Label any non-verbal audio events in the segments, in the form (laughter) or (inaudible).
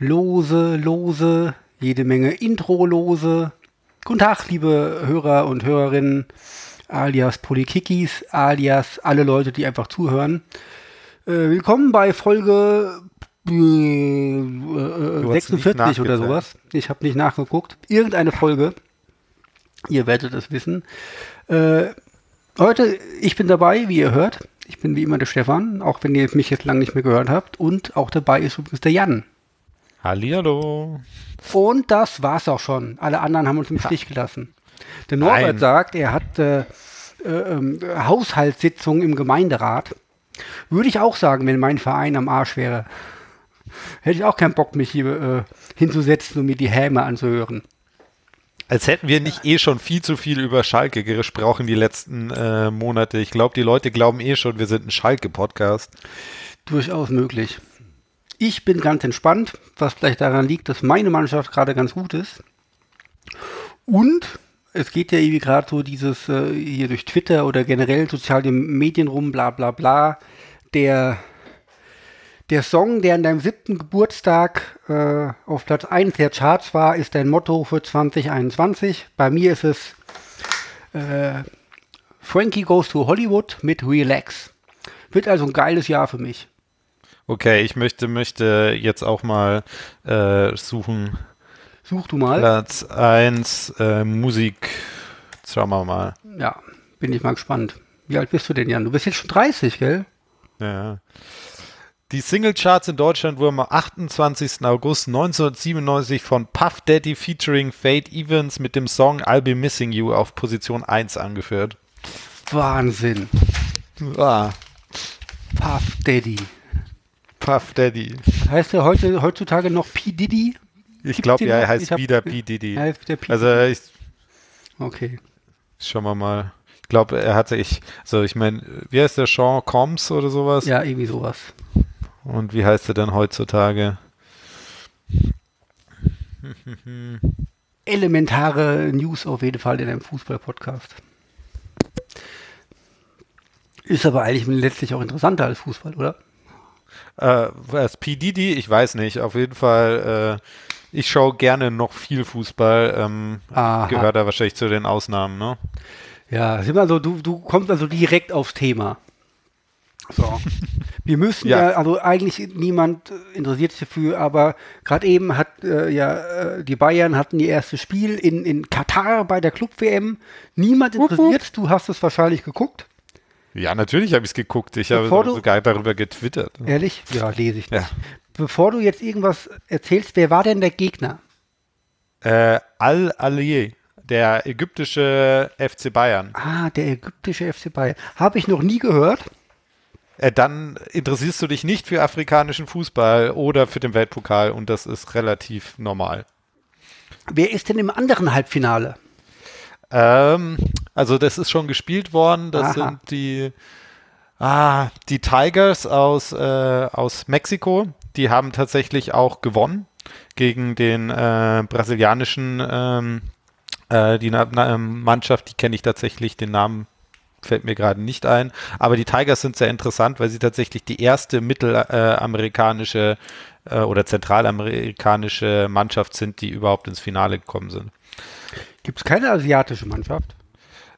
Lose, Lose, jede Menge Intro-Lose. Guten Tag, liebe Hörer und Hörerinnen, alias Polykikis, alias alle Leute, die einfach zuhören. Äh, willkommen bei Folge äh, äh, 46 oder sowas. Ich habe nicht nachgeguckt. Irgendeine Folge. Ihr werdet es wissen. Äh, heute, ich bin dabei, wie ihr hört. Ich bin wie immer der Stefan, auch wenn ihr mich jetzt lange nicht mehr gehört habt. Und auch dabei ist übrigens der Jan. Hallihallo. Und das war's auch schon. Alle anderen haben uns im Stich gelassen. Der Norbert Nein. sagt, er hat äh, äh, ähm, Haushaltssitzung im Gemeinderat. Würde ich auch sagen, wenn mein Verein am Arsch wäre. Hätte ich auch keinen Bock, mich hier äh, hinzusetzen und mir die Häme anzuhören. Als hätten wir nicht eh schon viel zu viel über Schalke gesprochen die letzten äh, Monate. Ich glaube, die Leute glauben eh schon, wir sind ein Schalke-Podcast. Durchaus möglich. Ich bin ganz entspannt, was vielleicht daran liegt, dass meine Mannschaft gerade ganz gut ist. Und es geht ja irgendwie gerade so dieses äh, hier durch Twitter oder generell soziale Medien rum, bla bla bla. Der, der Song, der an deinem siebten Geburtstag äh, auf Platz 1 der Charts war, ist dein Motto für 2021. Bei mir ist es äh, Frankie Goes to Hollywood mit Relax. Wird also ein geiles Jahr für mich. Okay, ich möchte, möchte jetzt auch mal äh, suchen. Such du mal. Platz 1 äh, Musik. Schauen wir mal. Ja, bin ich mal gespannt. Wie alt bist du denn, Jan? Du bist jetzt schon 30, gell? Ja. Die Singlecharts in Deutschland wurden am 28. August 1997 von Puff Daddy featuring Fate Evans mit dem Song I'll Be Missing You auf Position 1 angeführt. Wahnsinn. Ah, Puff Daddy. Puff Daddy. Heißt er heute, heutzutage noch P. Diddy? Ich glaube, den er heißt wieder P. Diddy. Er heißt wieder P. Also ich, Okay. schauen wir mal. Ich glaube, er hatte ich, also ich meine, wie heißt der Sean Combs oder sowas? Ja, irgendwie sowas. Und wie heißt er denn heutzutage? Elementare News auf jeden Fall in einem Fußball-Podcast. Ist aber eigentlich letztlich auch interessanter als Fußball, oder? Äh, was P. Diddy? Ich weiß nicht. Auf jeden Fall, äh, ich schaue gerne noch viel Fußball. Ähm, gehört da wahrscheinlich zu den Ausnahmen, ne? Ja, sind also, du, du kommst also direkt aufs Thema. So. (laughs) Wir müssen ja, Ja. also eigentlich niemand interessiert sich dafür, aber gerade eben hat äh, ja äh, die Bayern hatten ihr erstes Spiel in, in Katar bei der Club WM. Niemand interessiert, du hast es wahrscheinlich geguckt. Ja, natürlich habe ich es geguckt. Ich habe Bevor sogar darüber getwittert. Ehrlich? Ja, lese ich nicht. Ja. Bevor du jetzt irgendwas erzählst, wer war denn der Gegner? Äh, Al-Ali, der ägyptische FC Bayern. Ah, der ägyptische FC Bayern. Habe ich noch nie gehört. Äh, dann interessierst du dich nicht für afrikanischen Fußball oder für den Weltpokal und das ist relativ normal. Wer ist denn im anderen Halbfinale? Ähm, also das ist schon gespielt worden. Das Aha. sind die, ah, die Tigers aus, äh, aus Mexiko. Die haben tatsächlich auch gewonnen gegen den äh, brasilianischen ähm, äh, die Na Na ähm, Mannschaft. Die kenne ich tatsächlich. Den Namen fällt mir gerade nicht ein. Aber die Tigers sind sehr interessant, weil sie tatsächlich die erste mittelamerikanische äh, oder zentralamerikanische Mannschaft sind, die überhaupt ins Finale gekommen sind. Gibt es keine asiatische Mannschaft?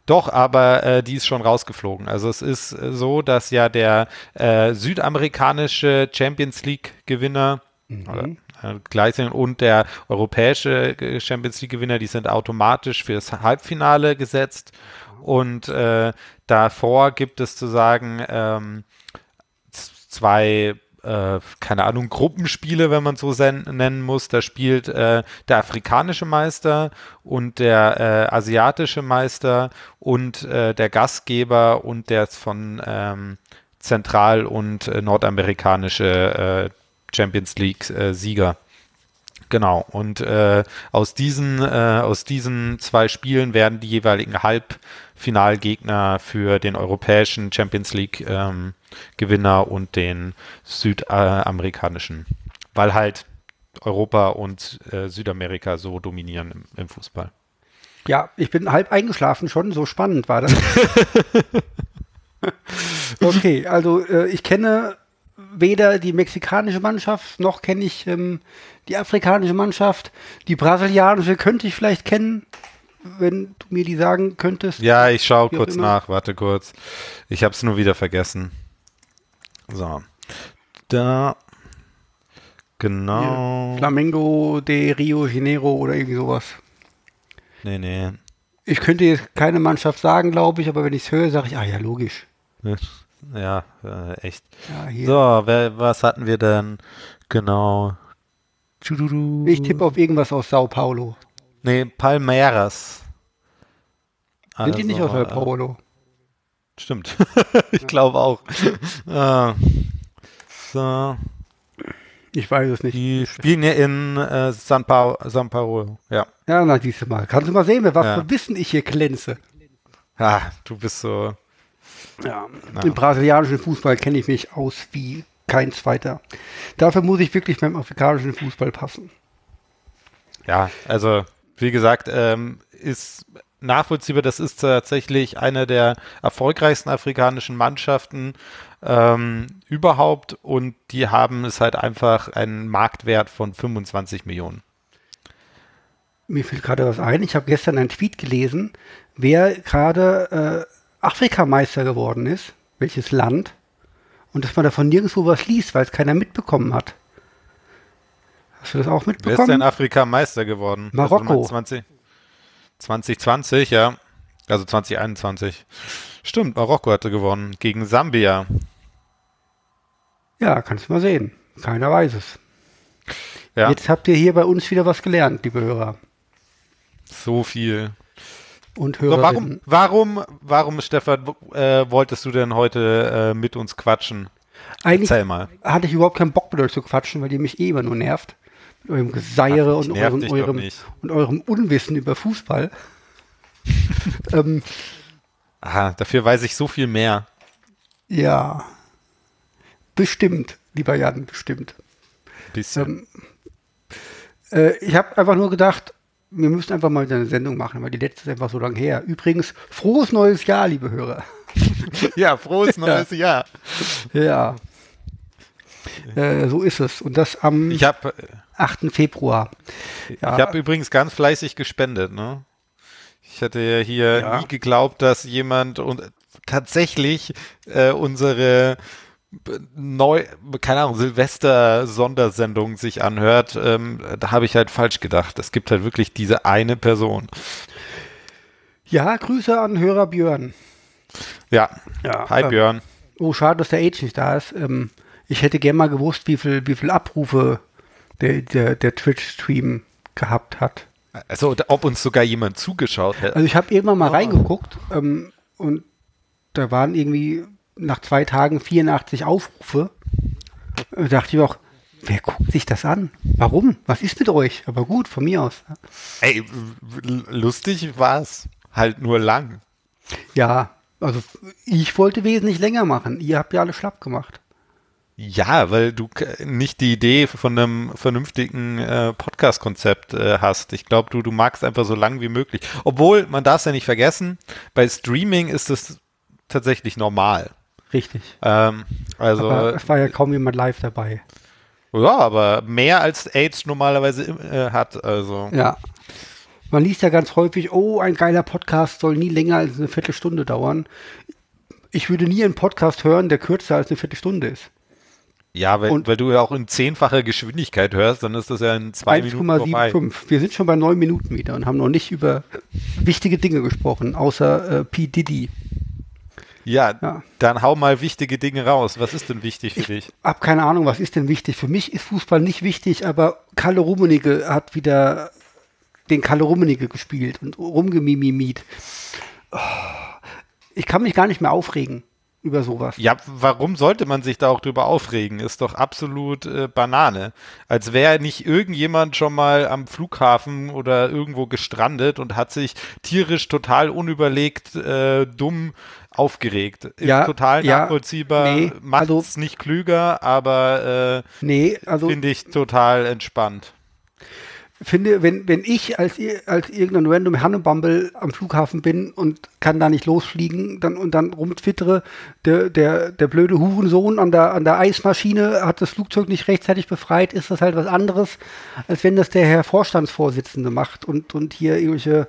Doch, aber äh, die ist schon rausgeflogen. Also es ist äh, so, dass ja der äh, südamerikanische Champions League-Gewinner oder äh, gleichzeitig und der europäische äh, Champions League-Gewinner, die sind automatisch fürs Halbfinale gesetzt. Und äh, davor gibt es zu sagen ähm, zwei, äh, keine Ahnung, Gruppenspiele, wenn man so nennen muss. Da spielt äh, der afrikanische Meister und der äh, asiatische Meister und äh, der Gastgeber und der von ähm, zentral- und äh, nordamerikanische äh, Champions League-Sieger. Genau, und aus, diesen, aus diesen zwei Spielen werden die jeweiligen Halbfinalgegner für den europäischen Champions League ähm, Gewinner und den südamerikanischen, weil halt Europa und äh, Südamerika so dominieren im, im Fußball. Ja, ich bin halb eingeschlafen schon, so spannend war das. (laughs) okay, also äh, ich kenne weder die mexikanische Mannschaft, noch kenne ich ähm, die afrikanische Mannschaft. Die brasilianische könnte ich vielleicht kennen, wenn du mir die sagen könntest. Ja, ich schaue kurz nach, warte kurz. Ich habe es nur wieder vergessen. So. Da. Genau. Hier, Flamengo de Rio Janeiro oder irgendwie sowas. Nee, nee. Ich könnte jetzt keine Mannschaft sagen, glaube ich, aber wenn ich es höre, sage ich, ah ja, logisch. Ja, äh, echt. Ja, so, wer, was hatten wir denn? Genau. Ich tippe auf irgendwas aus Sao Paulo. Nee, Palmeiras. Sind also, die nicht aus Sao Paulo? Äh, stimmt. (laughs) ich glaube auch. ah. So. Ich weiß es nicht. Die spielen ja in äh, San, pa San Paulo, ja. Ja, na, siehst du mal. Kannst du mal sehen, mit was ja. für Wissen ich hier glänze. Ah, du bist so. Ja, na. im brasilianischen Fußball kenne ich mich aus wie kein zweiter. Dafür muss ich wirklich beim afrikanischen Fußball passen. Ja, also, wie gesagt, ähm, ist nachvollziehbar. Das ist tatsächlich eine der erfolgreichsten afrikanischen Mannschaften ähm, überhaupt und die haben es halt einfach einen Marktwert von 25 Millionen. Mir fällt gerade was ein. Ich habe gestern einen Tweet gelesen, wer gerade äh, Afrikameister geworden ist, welches Land, und dass man davon nirgendwo was liest, weil es keiner mitbekommen hat. Hast du das auch mitbekommen? Wer ist denn Afrikameister geworden? Marokko. Also 20, 2020, ja. Also 2021. Stimmt, Marokko hatte gewonnen gegen Sambia. Ja, kannst du mal sehen. Keiner weiß es. Ja. Jetzt habt ihr hier bei uns wieder was gelernt, liebe Hörer. So viel. Und Hörer. So, warum, warum, warum, Stefan, äh, wolltest du denn heute äh, mit uns quatschen? Eigentlich Erzähl mal. hatte ich überhaupt keinen Bock mit euch zu quatschen, weil ihr mich eh immer nur nervt. Mit eurem Geseiere Ach, und, eurem, eurem, und eurem Unwissen über Fußball. (laughs) ähm, Aha, dafür weiß ich so viel mehr. Ja. Bestimmt, lieber Jan, bestimmt. Bisschen. Ähm, äh, ich habe einfach nur gedacht, wir müssen einfach mal eine Sendung machen, weil die letzte ist einfach so lange her. Übrigens, frohes neues Jahr, liebe Hörer. (laughs) ja, frohes (laughs) neues Jahr. Ja. Äh, so ist es. Und das am ich hab, 8. Februar. Ja. Ich habe übrigens ganz fleißig gespendet. Ne? Ich hätte ja hier ja. nie geglaubt, dass jemand und tatsächlich äh, unsere neu, keine Ahnung, Silvester-Sondersendung sich anhört, ähm, da habe ich halt falsch gedacht. Es gibt halt wirklich diese eine Person. Ja, Grüße an Hörer Björn. Ja, ja hi äh, Björn. Oh, schade, dass der Age nicht da ist. Ähm, ich hätte gerne mal gewusst, wie viel, wie viel Abrufe der, der, der Twitch-Stream gehabt hat. Also, ob uns sogar jemand zugeschaut hat. Also, ich habe irgendwann mal oh. reingeguckt ähm, und da waren irgendwie nach zwei Tagen 84 Aufrufe. Da dachte ich auch, wer guckt sich das an? Warum? Was ist mit euch? Aber gut, von mir aus. Ey, lustig war es. Halt nur lang. Ja, also ich wollte wesentlich länger machen. Ihr habt ja alle schlapp gemacht. Ja, weil du nicht die Idee von einem vernünftigen äh, Podcast-Konzept äh, hast. Ich glaube, du, du magst einfach so lang wie möglich. Obwohl, man darf es ja nicht vergessen, bei Streaming ist es tatsächlich normal. Richtig. Ähm, also, aber es war ja kaum jemand live dabei. Ja, aber mehr als AIDS normalerweise äh, hat. Also. Ja. Man liest ja ganz häufig, oh, ein geiler Podcast soll nie länger als eine Viertelstunde dauern. Ich würde nie einen Podcast hören, der kürzer als eine Viertelstunde ist. Ja, weil, und weil du ja auch in zehnfacher Geschwindigkeit hörst, dann ist das ja in zwei 1, Minuten vorbei. 5. Wir sind schon bei neun Minuten wieder und haben noch nicht über wichtige Dinge gesprochen, außer äh, P. Diddy. Ja, ja, dann hau mal wichtige Dinge raus. Was ist denn wichtig für ich dich? Ich habe keine Ahnung, was ist denn wichtig. Für mich ist Fußball nicht wichtig, aber Kalle Rummenigge hat wieder den Kalle Rummenigge gespielt und rumgemimimiet. Oh, ich kann mich gar nicht mehr aufregen über sowas. Ja, warum sollte man sich da auch drüber aufregen? Ist doch absolut äh, Banane. Als wäre nicht irgendjemand schon mal am Flughafen oder irgendwo gestrandet und hat sich tierisch total unüberlegt äh, dumm aufgeregt. Ist ja, total nachvollziehbar. Nee, Macht es also, nicht klüger, aber äh, nee, also, finde ich total entspannt. Finde, wenn, wenn ich als, als irgendein random Hannebumble am Flughafen bin und kann da nicht losfliegen dann, und dann rumtwittere, der, der, der blöde Hurensohn an der, an der Eismaschine hat das Flugzeug nicht rechtzeitig befreit, ist das halt was anderes, als wenn das der Herr Vorstandsvorsitzende macht und, und hier irgendwelche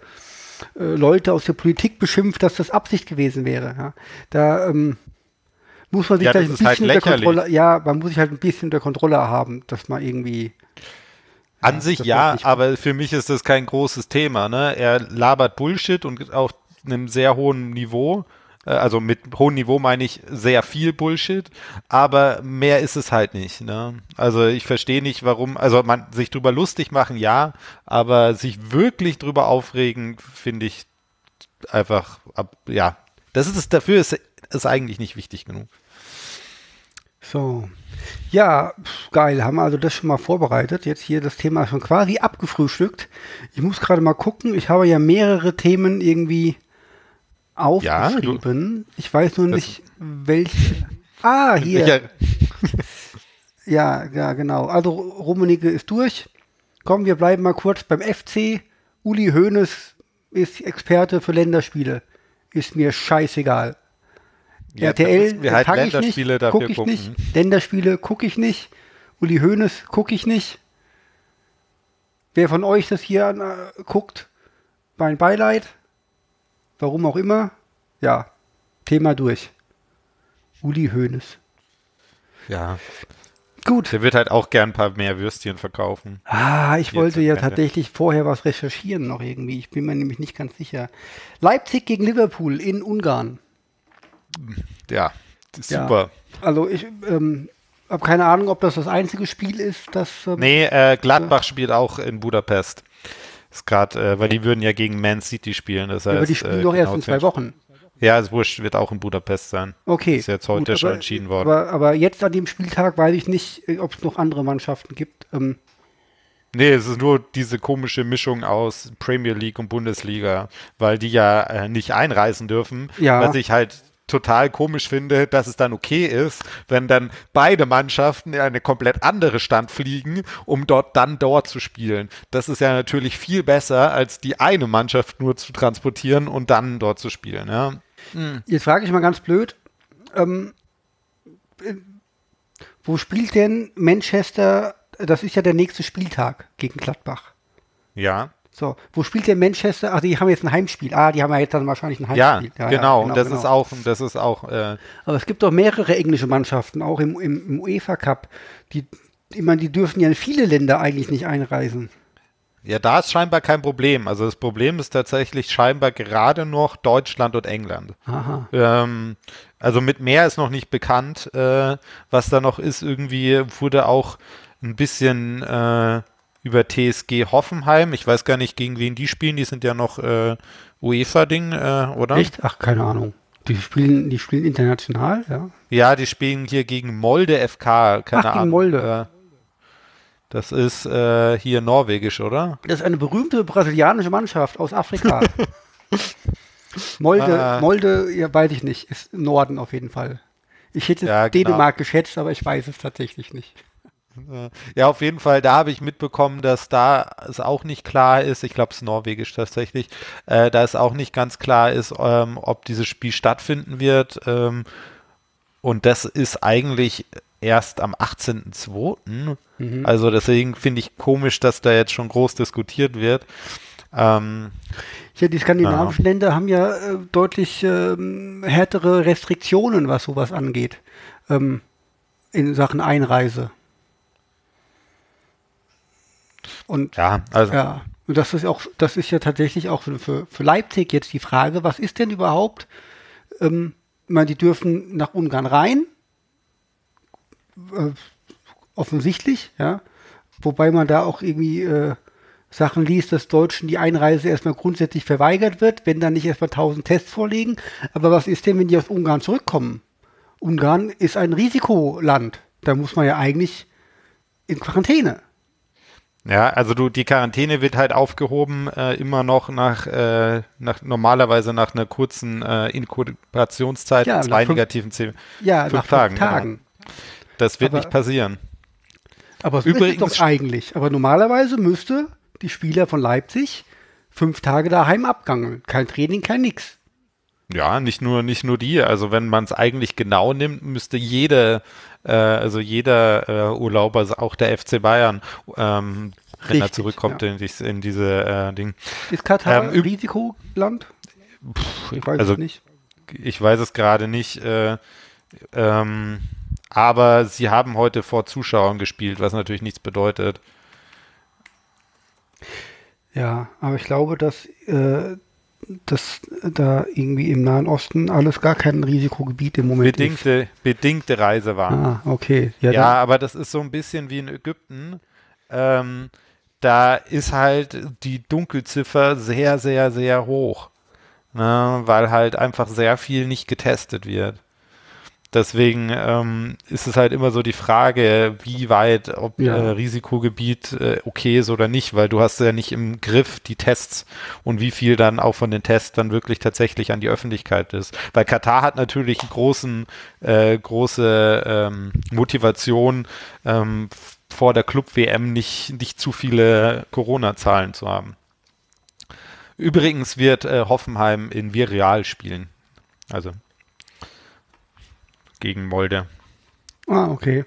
äh, Leute aus der Politik beschimpft, dass das Absicht gewesen wäre. Ja. Da ähm, muss man sich Ja, da ein halt bisschen unter lächerlich. Kontrolle, ja, man muss sich halt ein bisschen unter Kontrolle haben, dass man irgendwie An Ja, sich ja, aber für mich ist das kein großes Thema. Ne? Er labert Bullshit und auf einem sehr hohen Niveau. Äh, Also mit hohem Niveau meine ich sehr viel Bullshit, aber mehr ist es halt nicht. Ne? Also ich verstehe nicht, warum, also man sich drüber lustig machen, ja, aber sich wirklich drüber aufregen, finde ich einfach, ab, ja, das ist es, dafür ist es eigentlich nicht wichtig genug. So. Ja, geil. Haben wir also das schon mal vorbereitet. Jetzt hier das Thema schon quasi abgefrühstückt. Ich muss gerade mal gucken. Ich habe ja mehrere Themen irgendwie aufgeschrieben. ich weiß nur nicht, welche. Ah, hier. (laughs) Ja, ja, genau. Also Rummenigge ist durch. Komm, wir bleiben mal kurz beim FC. Uli Hoeneß ist Experte für Länderspiele. Ist mir scheißegal. Ja, RTL, wir halt Länderspiele nicht, dafür ich gucken. nicht. Länderspiele gucke ich nicht. Uli Hoeneß gucke ich nicht. Wer von euch das hier an, äh, guckt, mein Beileid. Warum auch immer. Ja, Thema durch. Uli Hoeneß. Ja, Gut. der wird halt auch gern ein paar mehr Würstchen verkaufen. Ah, ich wollte ja tatsächlich vorher was recherchieren noch irgendwie. Ich bin mir nämlich nicht ganz sicher. Leipzig gegen Liverpool in Ungarn. Ja, das ist Ja. super. Also ich ähm, habe keine Ahnung, ob das das einzige Spiel ist, das ähm, Nee, äh, Gladbach spielt auch in Budapest. Ist grad, äh, weil die würden ja gegen Man City spielen. Das heißt, aber die spielen äh, doch erst genau in zwei Wochen. Ja, ist wurscht, wird auch in Budapest sein. Okay. Ist jetzt heute gut, schon aber- entschieden worden. Aber, aber jetzt an dem Spieltag weiß ich nicht, äh, ob es noch andere Mannschaften gibt. Ähm, Nee, es ist nur diese komische Mischung aus Premier League und Bundesliga, weil die ja äh, nicht einreisen dürfen. Ja. Was ich halt total komisch finde, dass es dann okay ist, wenn dann beide Mannschaften in eine komplett andere Stadt fliegen, um dort dann dort zu spielen. Das ist ja natürlich viel besser, als die eine Mannschaft nur zu transportieren und dann dort zu spielen. Ja. jetzt frage ich mal ganz blöd. Ähm, äh, wo spielt denn Manchester? Das ist ja der nächste Spieltag gegen Gladbach. Ja, So, wo spielt denn Manchester? Ach, die haben jetzt ein Heimspiel. Ah, die haben ja jetzt dann wahrscheinlich ein ja, Heimspiel. genau. Und das genau. ist auch, das ist auch, äh, Aber es gibt doch mehrere englische Mannschaften, auch im, im, im UEFA Cup. Die, ich meine, die dürfen ja in viele Länder eigentlich nicht einreisen. Ja, da ist scheinbar kein Problem. Also das Problem ist tatsächlich scheinbar gerade noch Deutschland und England. Aha. Ähm, also mit mehr ist noch nicht bekannt. Äh, was da noch ist, irgendwie wurde auch ein bisschen äh, über TSG Hoffenheim. Ich weiß gar nicht, gegen wen die spielen. Die sind ja noch äh, UEFA-Ding, äh, oder? Echt? Ach, keine Ahnung. Die spielen, die spielen international, ja. Ja, die spielen hier gegen Molde FK. Keine Ach, gegen Ahnung. Molde. Das ist äh, hier norwegisch, oder? Das ist eine berühmte brasilianische Mannschaft aus Afrika. (laughs) Molde, Ah. Molde, ja, weiß ich nicht, ist im Norden auf jeden Fall. Ich hätte Ja, genau. Dänemark geschätzt, aber ich weiß es tatsächlich nicht. Ja, auf jeden Fall, da habe ich mitbekommen, dass da es auch nicht klar ist, ich glaube es ist norwegisch tatsächlich, äh, da es auch nicht ganz klar ist, ähm, ob dieses Spiel stattfinden wird. Ähm, und das ist eigentlich erst am 18.02. Mhm. Also deswegen finde ich komisch, dass da jetzt schon groß diskutiert wird. Ähm, Ja, die skandinavischen Länder haben ja äh, deutlich ähm, härtere Restriktionen, was sowas angeht, ähm, in Sachen Einreise. Und ja, also ja, und das ist auch, das ist ja tatsächlich auch für, für, Leipzig jetzt die Frage, was ist denn überhaupt? Ähm, ich meine, die dürfen nach Ungarn rein, äh, offensichtlich, ja, wobei man da auch irgendwie äh, Sachen liest, dass Deutschen die Einreise erstmal grundsätzlich verweigert wird, wenn dann nicht erstmal 1000 Tests vorliegen. Aber was ist denn, wenn die aus Ungarn zurückkommen? Ungarn ist ein Risikoland. Da muss man ja eigentlich in Quarantäne. Ja, also du, die Quarantäne wird halt aufgehoben, äh, immer noch nach, äh, nach normalerweise nach einer kurzen äh, Inkubationszeit, Ja, zwei fünf- negativen zehn. Ja, Fünf nach Tagen, fünf genau. Tagen. Das wird Aber- nicht passieren. Aber es Übrigens- ist doch eigentlich. Aber normalerweise müsste die Spieler von Leipzig fünf Tage daheim abgangen. Kein Training, kein nix. Ja, nicht nur, nicht nur die. Also wenn man es eigentlich genau nimmt, müsste jede, äh, also jeder äh, Urlauber, also auch der FC Bayern, ähm, wenn er Richtig, zurückkommt ja. in, in diese äh, Ding. Ist Katar Ähm, Risikoland? Ich weiß also es nicht. ich weiß es gerade nicht. Äh, ähm, aber sie haben heute vor Zuschauern gespielt, was natürlich nichts bedeutet. Ja, aber ich glaube, dass, äh, dass da irgendwie im Nahen Osten alles gar kein Risikogebiet im Moment Bedingte, bedingte Reise ist. war. Ah, okay. Ja, Ja, aber das ist so ein bisschen wie in Ägypten. Ähm, da ist halt die Dunkelziffer sehr, sehr, sehr hoch. Ne, weil halt einfach sehr viel nicht getestet wird. Deswegen ähm, ist es halt immer so die Frage, wie weit, ob Ja. äh, Risikogebiet äh, okay ist oder nicht, weil du hast ja nicht im Griff die Tests und wie viel dann auch von den Tests dann wirklich tatsächlich an die Öffentlichkeit ist. Weil Katar hat natürlich großen, äh, große ähm, Motivation, ähm, vor der Club-WM nicht, nicht zu viele Corona-Zahlen zu haben. Übrigens wird äh, Hoffenheim in Vireal spielen. Also gegen Molde. ah, okay.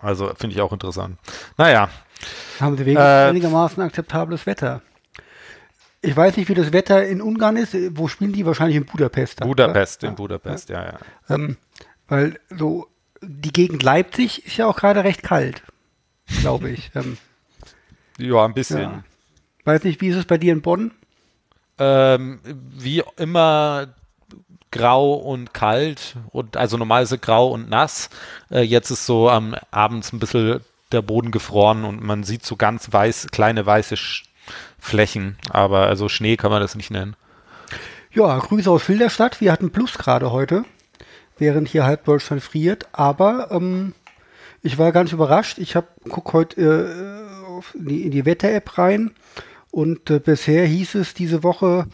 Also finde ich auch interessant. Naja, Haben sie wegen Äh, einigermaßen akzeptables Wetter. Ich weiß nicht, wie das Wetter in Ungarn ist. Wo spielen die? Wahrscheinlich in Budapest. Budapest, oder? in Budapest, ja, ja. Ähm, weil so die Gegend Leipzig ist ja auch gerade recht kalt, glaube ich. (laughs) ähm, Ja, ein bisschen. ja. Weiß nicht, wie ist es bei dir in Bonn? Ähm, wie immer grau und kalt und also normalerweise grau und nass. Äh, jetzt ist so am abends ein bisschen der Boden gefroren und man sieht so ganz weiß, kleine weiße Sch Flächen, aber also Schnee kann man das nicht nennen. Ja, Grüße aus Filderstadt. Wir hatten Plus gerade heute, während hier halb Deutschland friert. Aber ähm, ich war ganz überrascht. Ich habe guck heute äh, auf die, in die Wetter-App rein und äh, bisher hieß es diese Woche,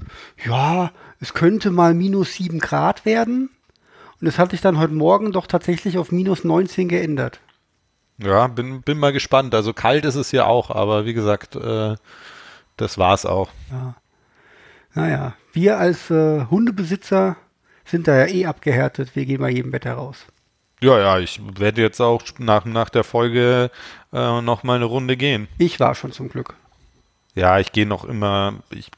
ja, es könnte mal minus 7 Grad werden. Und es hat sich dann heute Morgen doch tatsächlich auf minus 19 geändert. Ja, bin, bin mal gespannt. Also kalt ist es hier auch, aber wie gesagt, äh, das war's auch. Naja, wir als äh, Hundebesitzer sind da ja eh abgehärtet. Wir gehen bei jedem Wetter raus. Ja, ja, ich werde jetzt auch nach, nach der Folge äh, noch mal eine Runde gehen. Ich war schon zum Glück. Ja, ich gehe noch immer, ich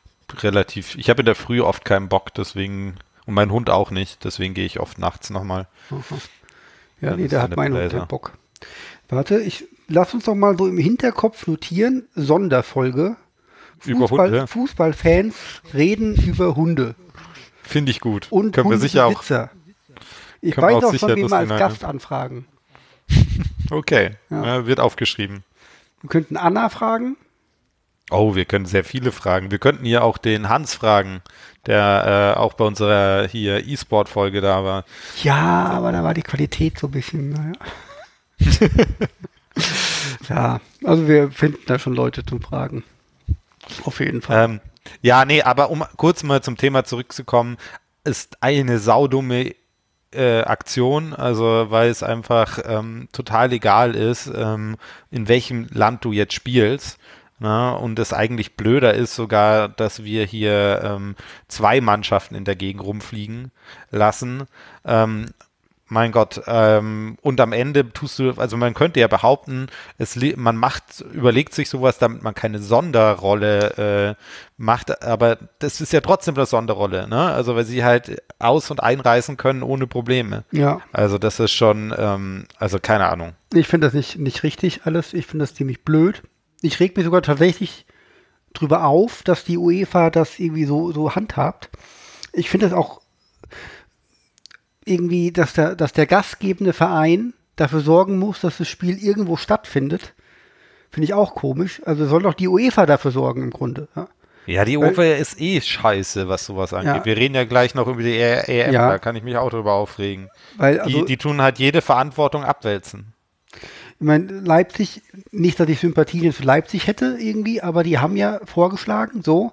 relativ, ich habe in der Früh oft keinen Bock, deswegen, und mein Hund auch nicht, deswegen gehe ich oft nachts nochmal. Ja, (laughs) Ja, nee, da hat mein Hund den Bock. Warte, ich lass uns doch mal so im Hinterkopf notieren, Sonderfolge. Über Fußball, Hunde? Fußballfans reden über Hunde Finde ich gut. und Können wir sicher auch. Hundebesitzer. Ich weiß auch schon, wen wir als Gast anfragen. (laughs) Okay, Ja. ja, wird aufgeschrieben. Wir könnten Anna fragen. Oh, wir können sehr viele fragen. Wir könnten hier auch den Hans fragen, der äh, auch bei unserer hier E-Sport-Folge da war. Ja, aber da war die Qualität so ein bisschen, naja. (laughs) ja, also wir finden da schon Leute zum Fragen. Auf jeden Fall. Ähm, ja, nee, aber um kurz mal zum Thema zurückzukommen, ist eine saudumme äh, Aktion, also weil es einfach ähm, total egal ist, ähm, in welchem Land du jetzt spielst. Ne? Und es eigentlich blöder ist sogar, dass wir hier ähm, zwei Mannschaften in der Gegend rumfliegen lassen. Ähm, mein Gott, ähm, und am Ende tust du, also man könnte ja behaupten, es, man macht, überlegt sich sowas, damit man keine Sonderrolle äh, macht, aber das ist ja trotzdem eine Sonderrolle, ne? Also weil sie halt aus- und einreisen können ohne Probleme. ja, Also das ist schon, ähm, also keine Ahnung. ich finde das nicht, nicht richtig alles. Ich finde das ziemlich blöd. Ich reg mich sogar tatsächlich drüber auf, dass die UEFA das irgendwie so, so handhabt. Ich finde das auch irgendwie, dass der, dass der gastgebende Verein dafür sorgen muss, dass das Spiel irgendwo stattfindet. Finde ich auch komisch. Also soll doch die UEFA dafür sorgen im Grunde. Ja. Ja, die Weil- UEFA ist eh scheiße, was sowas angeht. Ja. Wir reden ja gleich noch über die EM, Ja. da kann ich mich auch drüber aufregen. Weil, also, die, die tun halt jede Verantwortung abwälzen. Ich meine, Leipzig, nicht, dass ich Sympathien für Leipzig hätte irgendwie, aber die haben ja vorgeschlagen, so,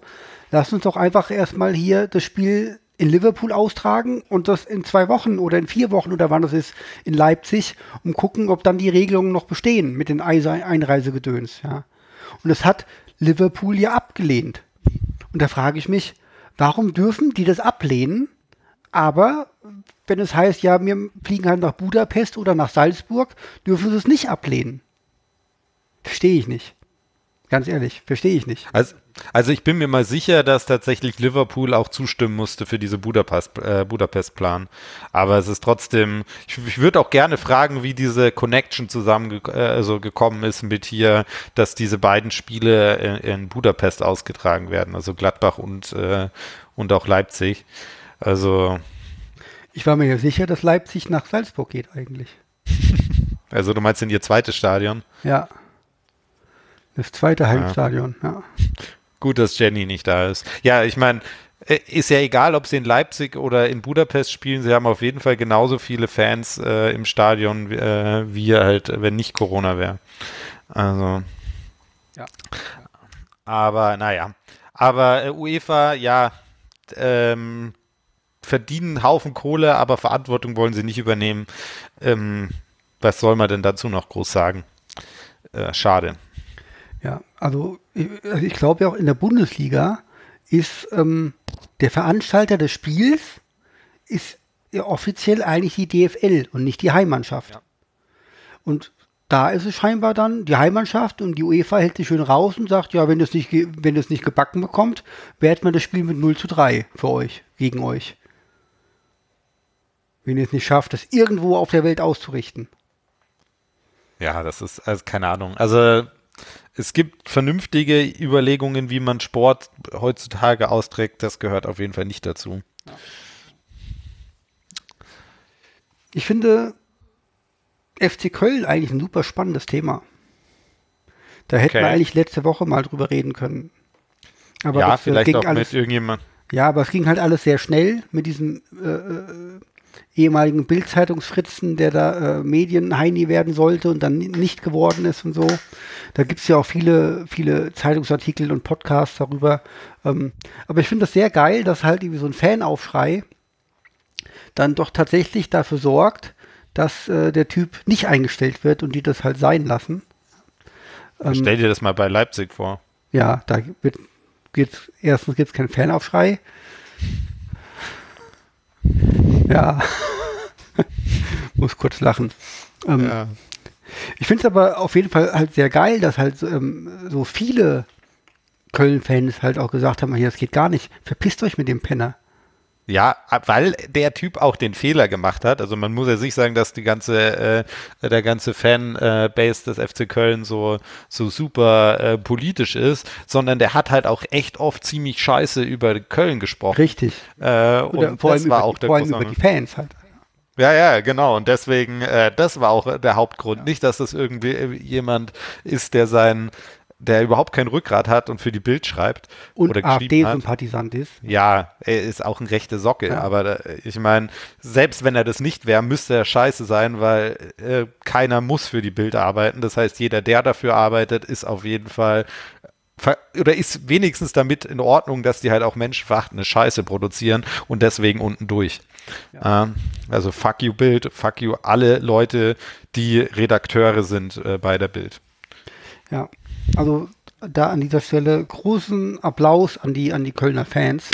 lass uns doch einfach erstmal hier das Spiel in Liverpool austragen und das in zwei Wochen oder in vier Wochen oder wann das ist in Leipzig und gucken, ob dann die Regelungen noch bestehen mit den Eise- Einreisegedöns, ja. Und es hat Liverpool ja abgelehnt. Und da frage ich mich, warum dürfen die das ablehnen? Aber wenn es heißt, ja, wir fliegen halt nach Budapest oder nach Salzburg, dürfen sie es nicht ablehnen. Verstehe ich nicht. Ganz ehrlich, verstehe ich nicht. Also, also ich bin mir mal sicher, dass tatsächlich Liverpool auch zustimmen musste für diese Budapest, äh, Budapest-Plan. Aber es ist trotzdem, ich, ich würde auch gerne fragen, wie diese Connection zusammen äh, also ist mit hier, dass diese beiden Spiele in, in Budapest ausgetragen werden, also Gladbach und, äh, und auch Leipzig. Also. Ich war mir ja sicher, dass Leipzig nach Salzburg geht eigentlich. (laughs) also du meinst in ihr zweites Stadion? Ja. Das zweite Heimstadion, ja. ja. Gut, dass Jenny nicht da ist. Ja, ich meine, äh, ist ja egal, ob sie in Leipzig oder in Budapest spielen, sie haben auf jeden Fall genauso viele Fans äh, im Stadion, äh, wie halt, wenn nicht Corona wäre. Also. Ja. Aber naja. Aber äh, UEFA, ja, ähm, verdienen einen Haufen Kohle, aber Verantwortung wollen sie nicht übernehmen. Ähm, was soll man denn dazu noch groß sagen? Äh, schade. Ja, also ich, also ich glaube ja auch in der Bundesliga ist ähm, der Veranstalter des Spiels ist ja offiziell eigentlich die DFL und nicht die Heimmannschaft. Ja. Und da ist es scheinbar dann die Heimmannschaft und die UEFA hält sich schön raus und sagt, ja, wenn das nicht, wenn das nicht gebacken bekommt, wertet man das Spiel mit 0 zu 3 für euch, gegen euch. Wenn ihr es nicht schafft, das irgendwo auf der Welt auszurichten. Ja, das ist, also keine Ahnung. Also es gibt vernünftige Überlegungen, wie man Sport heutzutage austrägt. Das gehört auf jeden Fall nicht dazu. Ich finde FC Köln eigentlich ein super spannendes Thema. Da hätten okay. wir eigentlich letzte Woche mal drüber reden können. Aber ja, das, vielleicht ging auch alles, mit irgendjemand. Ja, aber es ging halt alles sehr schnell mit diesem äh, äh ehemaligen Bildzeitungsfritzen, der da äh, Medienheini werden sollte und dann nicht geworden ist und so. Da gibt es ja auch viele, viele Zeitungsartikel und Podcasts darüber. Ähm, aber ich finde das sehr geil, dass halt irgendwie so ein Fanaufschrei dann doch tatsächlich dafür sorgt, dass äh, der Typ nicht eingestellt wird und die das halt sein lassen. Ähm, Stell dir das mal bei Leipzig vor. Ja, da wird gibt's, erstens gibt es keinen Fanaufschrei. Ja. (laughs) Muss kurz lachen. Ähm, ja. Ich finde es aber auf jeden Fall halt sehr geil, dass halt ähm, so viele Köln-Fans halt auch gesagt haben, hier, das geht gar nicht. Verpisst euch mit dem Penner. Ja, weil der Typ auch den Fehler gemacht hat. Also man muss ja nicht sagen, dass die ganze, äh, der ganze Fanbase des FC Köln so, so super äh, politisch ist, sondern der hat halt auch echt oft ziemlich scheiße über Köln gesprochen. Richtig. Äh, und vor allem, über, auch vor allem über die Fans halt. Ja, ja, genau. Und deswegen, äh, das war auch der Hauptgrund. Ja. Nicht, dass das irgendwie jemand ist, der sein der überhaupt kein Rückgrat hat und für die Bild schreibt und oder AfD-Sympathisant ist. Ja, er ist auch ein rechte Socke, ja. aber da, ich meine, selbst wenn er das nicht wäre, müsste er scheiße sein, weil äh, keiner muss für die Bild arbeiten. Das heißt, jeder, der dafür arbeitet, ist auf jeden Fall oder ist wenigstens damit in Ordnung, dass die halt auch menschenverachtende Scheiße produzieren und deswegen unten durch. Ja. Ähm, also fuck you Bild, fuck you alle Leute, die Redakteure sind äh, bei der Bild. Ja, also da an dieser Stelle großen Applaus an die, an die Kölner Fans.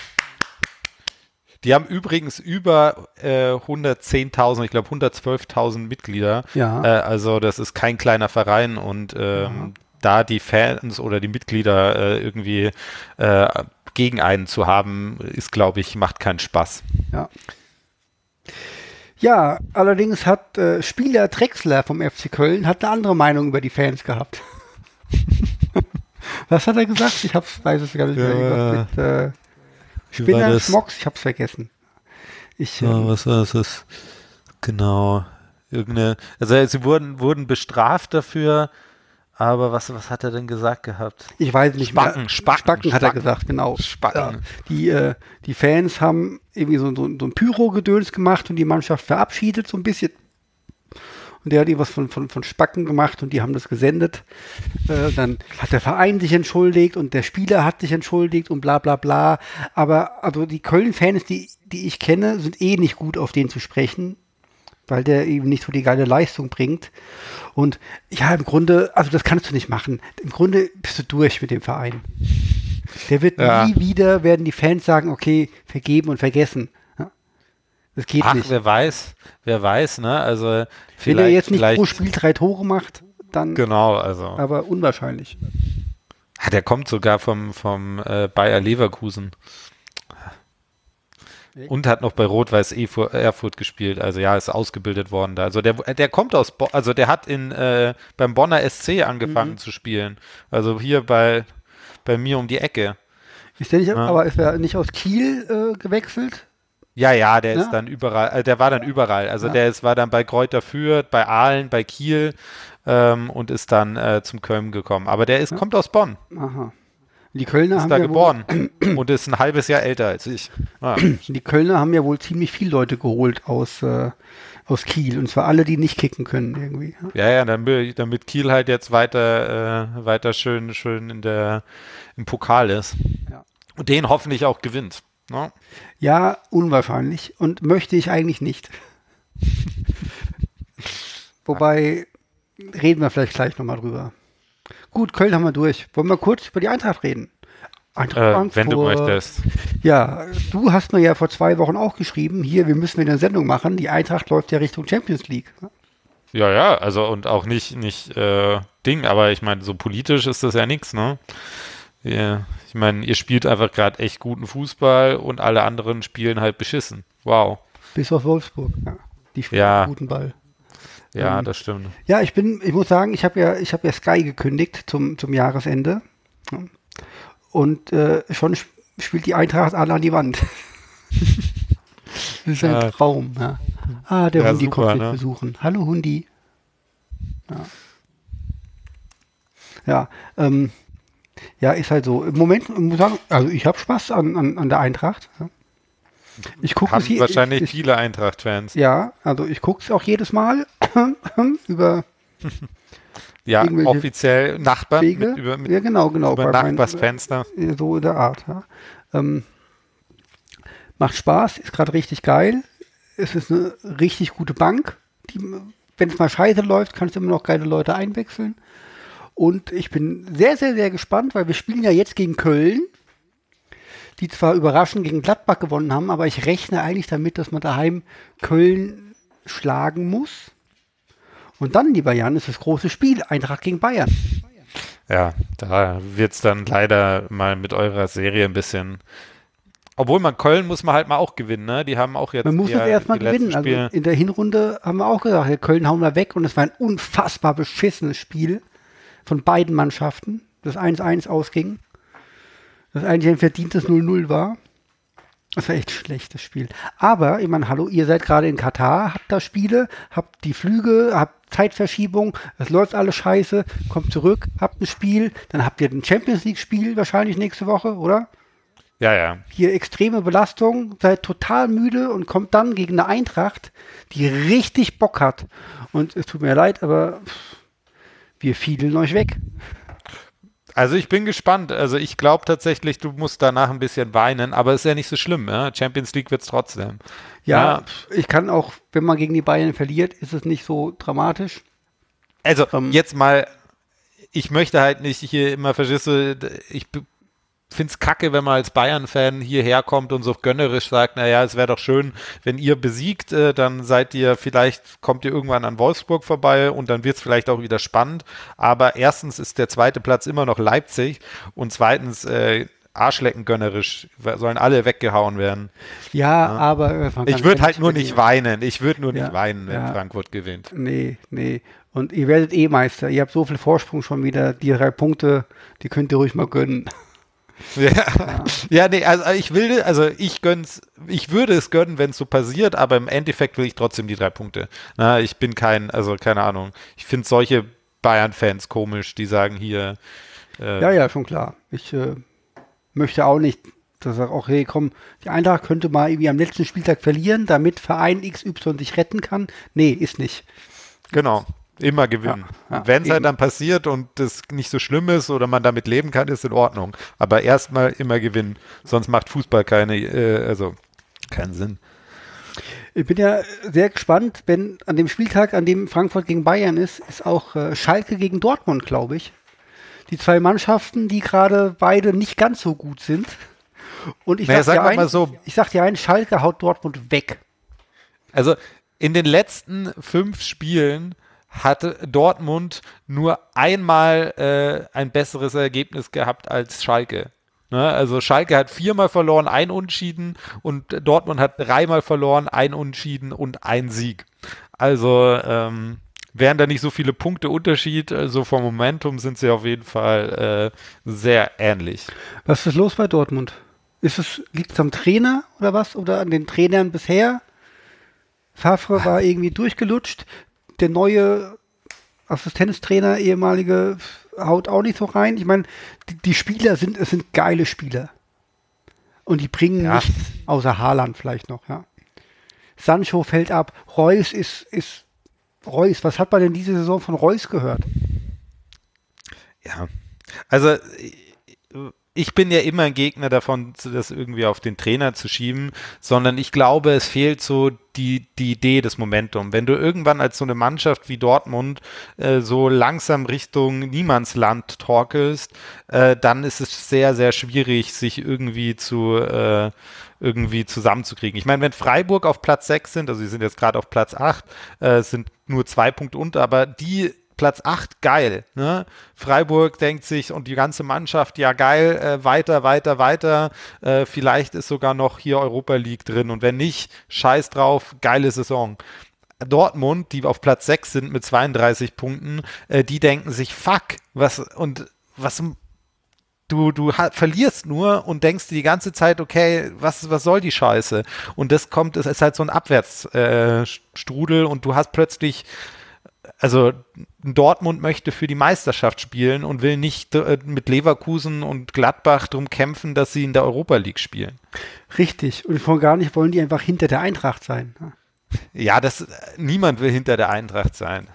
Die haben übrigens über äh, 110.000, ich glaube 112.000 Mitglieder. Ja. Äh, also das ist kein kleiner Verein und ähm, ja. da die Fans oder die Mitglieder äh, irgendwie äh, gegen einen zu haben, ist, glaube ich, macht keinen Spaß. Ja. Ja, allerdings hat äh, Spieler Drexler vom FC Köln hat eine andere Meinung über die Fans gehabt. (laughs) Was hat er gesagt? Ich hab's, weiß es gar nicht mehr. Ja, mit, äh, Spinner, Schmocks, ich hab's vergessen. Ich, ja, ähm, was war das? Genau. Irgendeine, also sie wurden, wurden bestraft dafür, aber was, was hat er denn gesagt gehabt? Ich weiß nicht Spacken, mehr. Spacken, Spacken, hat er gesagt, genau. Spacken. Ja, die, äh, die Fans haben irgendwie so, so, so ein Pyro-Gedöns gemacht und die Mannschaft verabschiedet so ein bisschen. Und der hat irgendwas von, von, von Spacken gemacht und die haben das gesendet. Äh, dann hat der Verein sich entschuldigt und der Spieler hat sich entschuldigt und bla bla bla. Aber also die Köln-Fans, die, die ich kenne, sind eh nicht gut auf den zu sprechen. weil der eben nicht so die geile Leistung bringt. Und ja, im Grunde, also das kannst du nicht machen. Im Grunde bist du durch mit dem Verein. Der wird Ja. nie wieder, werden die Fans sagen, okay, vergeben und vergessen. Das geht Ach, nicht. wer weiß, wer weiß, ne? Also Wenn er jetzt nicht vielleicht, pro Spiel drei Tore macht, dann Genau, also. aber unwahrscheinlich. Ah, der kommt sogar vom, vom äh, Bayer Leverkusen. Und hat noch bei Rot-Weiß Erfurt gespielt. Also ja, ist ausgebildet worden da. Also der, der kommt aus, Bo also der hat in, äh, beim Bonner SC angefangen zu spielen. Also hier bei, bei mir um die Ecke. Ist der nicht, Ja. aber ist er nicht aus Kiel äh, gewechselt? Ja, ja, der Ja. ist dann überall, äh, der war dann überall. Also Ja. der ist, war dann bei Kräuter Fürth, bei Aalen, bei Kiel ähm, und ist dann äh, zum Köln gekommen. Aber der ist, kommt aus Bonn, Aha. Die Kölner ist haben da ja geboren und ist ein halbes Jahr älter als ich. Ah. Wohl, die Kölner haben ja wohl ziemlich viele Leute geholt aus, äh, aus Kiel. Und zwar alle, die nicht kicken können irgendwie. Ja, ja, damit, damit Kiel halt jetzt weiter, äh, weiter schön, schön in der, im Pokal ist. Ja. Und den hoffentlich auch gewinnt. Ne? Ja, unwahrscheinlich. Und möchte ich eigentlich nicht. (laughs) Wobei, reden wir vielleicht gleich nochmal drüber. Gut, Köln haben wir durch. Wollen wir kurz über die Eintracht reden? Eintracht Äh, wenn du möchtest. Ja, du hast mir ja vor zwei Wochen auch geschrieben, hier, wir müssen wieder eine Sendung machen. Die Eintracht läuft ja Richtung Champions League. Ja, ja, also und auch nicht, nicht äh, Ding, aber ich meine, so politisch ist das ja nichts, ne? Ihr, ich meine, ihr spielt einfach gerade echt guten Fußball und alle anderen spielen halt beschissen. Wow. Bis auf Wolfsburg. Ja, die spielen Ja. einen guten Ball. Ja, Ähm, das stimmt. Ja, ich bin, ich muss sagen, ich habe ja, ich habe ja Sky gekündigt zum, zum Jahresende. Ja. Und äh, schon sp- spielt die Eintracht alle an die Wand. (laughs) das ist ein Ja. Traum. Ja. Ah, der Ja, Hundi super, kommt ne? besuchen. Hallo Hundi. Ja, ja, ähm, ja, ist halt so. Im Moment, ich muss sagen, also ich habe Spaß an, an, an der Eintracht. Ich gucke sie. wahrscheinlich ich, ich, viele Eintracht-Fans. Ja, also ich gucke es auch jedes Mal (clears throat) über Ja, offiziell Nachbarn Wege. mit, über, mit, ja, genau, genau. über Nachbarsfenster. äh, So in der Art. Ja. Ähm, macht Spaß, ist gerade richtig geil. Es ist eine richtig gute Bank. Wenn es mal scheiße läuft, kannst du immer noch geile Leute einwechseln. Und ich bin sehr, sehr, sehr gespannt, weil wir spielen ja jetzt gegen Köln, die zwar überraschend gegen Gladbach gewonnen haben, aber ich rechne eigentlich damit, dass man daheim Köln schlagen muss. Und dann, lieber Jan, ist das große Spiel, Eintracht gegen Bayern. Ja, da wird es dann leider mal mit eurer Serie ein bisschen. Obwohl man Köln muss man halt mal auch gewinnen, ne? Die haben auch jetzt. Man muss das erstmal gewinnen. Also in der Hinrunde haben wir auch gesagt, Köln hauen wir weg und es war ein unfassbar beschissenes Spiel von beiden Mannschaften, das 1-1 ausging. Das eigentlich ein verdientes 0-0 war. Das war echt ein schlechtes Spiel. Aber, ich meine, hallo, ihr seid gerade in Katar, habt da Spiele, habt die Flüge, habt Zeitverschiebung, es läuft alles scheiße, kommt zurück, habt ein Spiel, dann habt ihr ein Champions League-Spiel wahrscheinlich nächste Woche, oder? ja, ja. hier extreme Belastung, seid total müde und kommt dann gegen eine Eintracht, die richtig Bock hat. Und es tut mir leid, aber pff, wir fiedeln euch weg. Also ich bin gespannt. Also ich glaube tatsächlich, du musst danach ein bisschen weinen, aber ist ja nicht so schlimm. Ja? Champions League wird es trotzdem. Ja, Ja. ich kann auch, wenn man gegen die Bayern verliert, ist es nicht so dramatisch. Also Ähm. jetzt mal, ich möchte halt nicht hier immer, verstehst du, ich finde es kacke, wenn man als Bayern-Fan hierher kommt und so gönnerisch sagt, naja, es wäre doch schön, wenn ihr besiegt, äh, dann seid ihr vielleicht, kommt ihr irgendwann an Wolfsburg vorbei und dann wird es vielleicht auch wieder spannend. Aber erstens ist der zweite Platz immer noch Leipzig und zweitens äh, Arschlecken gönnerisch, sollen alle weggehauen werden. Ja, aber äh, Ich würde ja halt nur nicht weinen. Ich würde nur nicht Ja, weinen, wenn ja. Frankfurt gewinnt. Nee, nee. Und ihr werdet eh Meister. Ihr habt so viel Vorsprung schon wieder. Die drei Punkte, die könnt ihr ruhig mal gönnen. Ja. ja, nee, also ich will, also ich gönn's, ich würde es gönnen, wenn es so passiert, aber im Endeffekt will ich trotzdem die drei Punkte. Na, ich bin kein, also keine Ahnung. Ich finde solche Bayern-Fans komisch, die sagen hier, äh, Ja, ja, schon klar. Ich äh, möchte auch nicht, dass er auch, hey, komm, die Eintracht könnte mal irgendwie am letzten Spieltag verlieren, damit Verein XY sich retten kann. Nee, ist nicht. genau, immer gewinnen. Ja, ja, wenn es halt dann passiert und das nicht so schlimm ist oder man damit leben kann, ist in Ordnung. Aber erstmal immer gewinnen, sonst macht Fußball keine, äh, also keinen Sinn. Ich bin ja sehr gespannt, wenn an dem Spieltag, an dem Frankfurt gegen Bayern ist, ist auch äh, Schalke gegen Dortmund, glaube ich. Die zwei Mannschaften, die gerade beide nicht ganz so gut sind. Und ich Naja, sag, sag dir ein, so. ich sag dir ein, Schalke haut Dortmund weg. Also in den letzten fünf Spielen hatte Dortmund nur einmal äh, ein besseres Ergebnis gehabt als Schalke. Ne? Also Schalke hat viermal verloren, ein Unschieden und Dortmund hat dreimal verloren, ein Unschieden und ein Sieg. Also ähm, wären da nicht so viele Punkte Unterschied, also vom Momentum sind sie auf jeden Fall äh, sehr ähnlich. Was ist los bei Dortmund? Ist es, liegt es am Trainer oder was? Oder an den Trainern bisher? Favre war (laughs) irgendwie durchgelutscht. Der neue Assistenztrainer, ehemalige, haut auch nicht so rein. Ich meine, die, die Spieler sind, es sind geile Spieler. Und die bringen Ja. nichts, außer Haaland vielleicht noch, ja. Sancho fällt ab. Reus ist, ist, Reus, was hat man denn diese Saison von Reus gehört? Ja, also ich bin ja immer ein Gegner davon, das irgendwie auf den Trainer zu schieben, sondern ich glaube, es fehlt so die, die Idee des Momentum. Wenn du irgendwann als so eine Mannschaft wie Dortmund äh, so langsam Richtung Niemandsland torkelst, äh, dann ist es sehr, sehr schwierig, sich irgendwie zu äh, irgendwie zusammenzukriegen. Ich meine, wenn Freiburg auf Platz 6 sind, also sie sind jetzt gerade auf Platz 8, äh, sind nur zwei Punkte unter, aber die Platz 8, geil. Ne? Freiburg denkt sich und die ganze Mannschaft, ja geil, äh, weiter, weiter, weiter. Äh, vielleicht ist sogar noch hier Europa League drin und wenn nicht, scheiß drauf, geile Saison. Dortmund, die auf Platz 6 sind mit 32 Punkten, äh, die denken sich, fuck, was und was du, du verlierst nur und denkst die ganze Zeit, okay, was, was soll die Scheiße? Und das kommt, es ist halt so ein Abwärtsstrudel äh, und du hast plötzlich, also Dortmund möchte für die Meisterschaft spielen und will nicht äh, mit Leverkusen und Gladbach drum kämpfen, dass sie in der Europa League spielen. Richtig. Und von gar nicht wollen die einfach hinter der Eintracht sein. ne? Ja, das, niemand will hinter der Eintracht sein.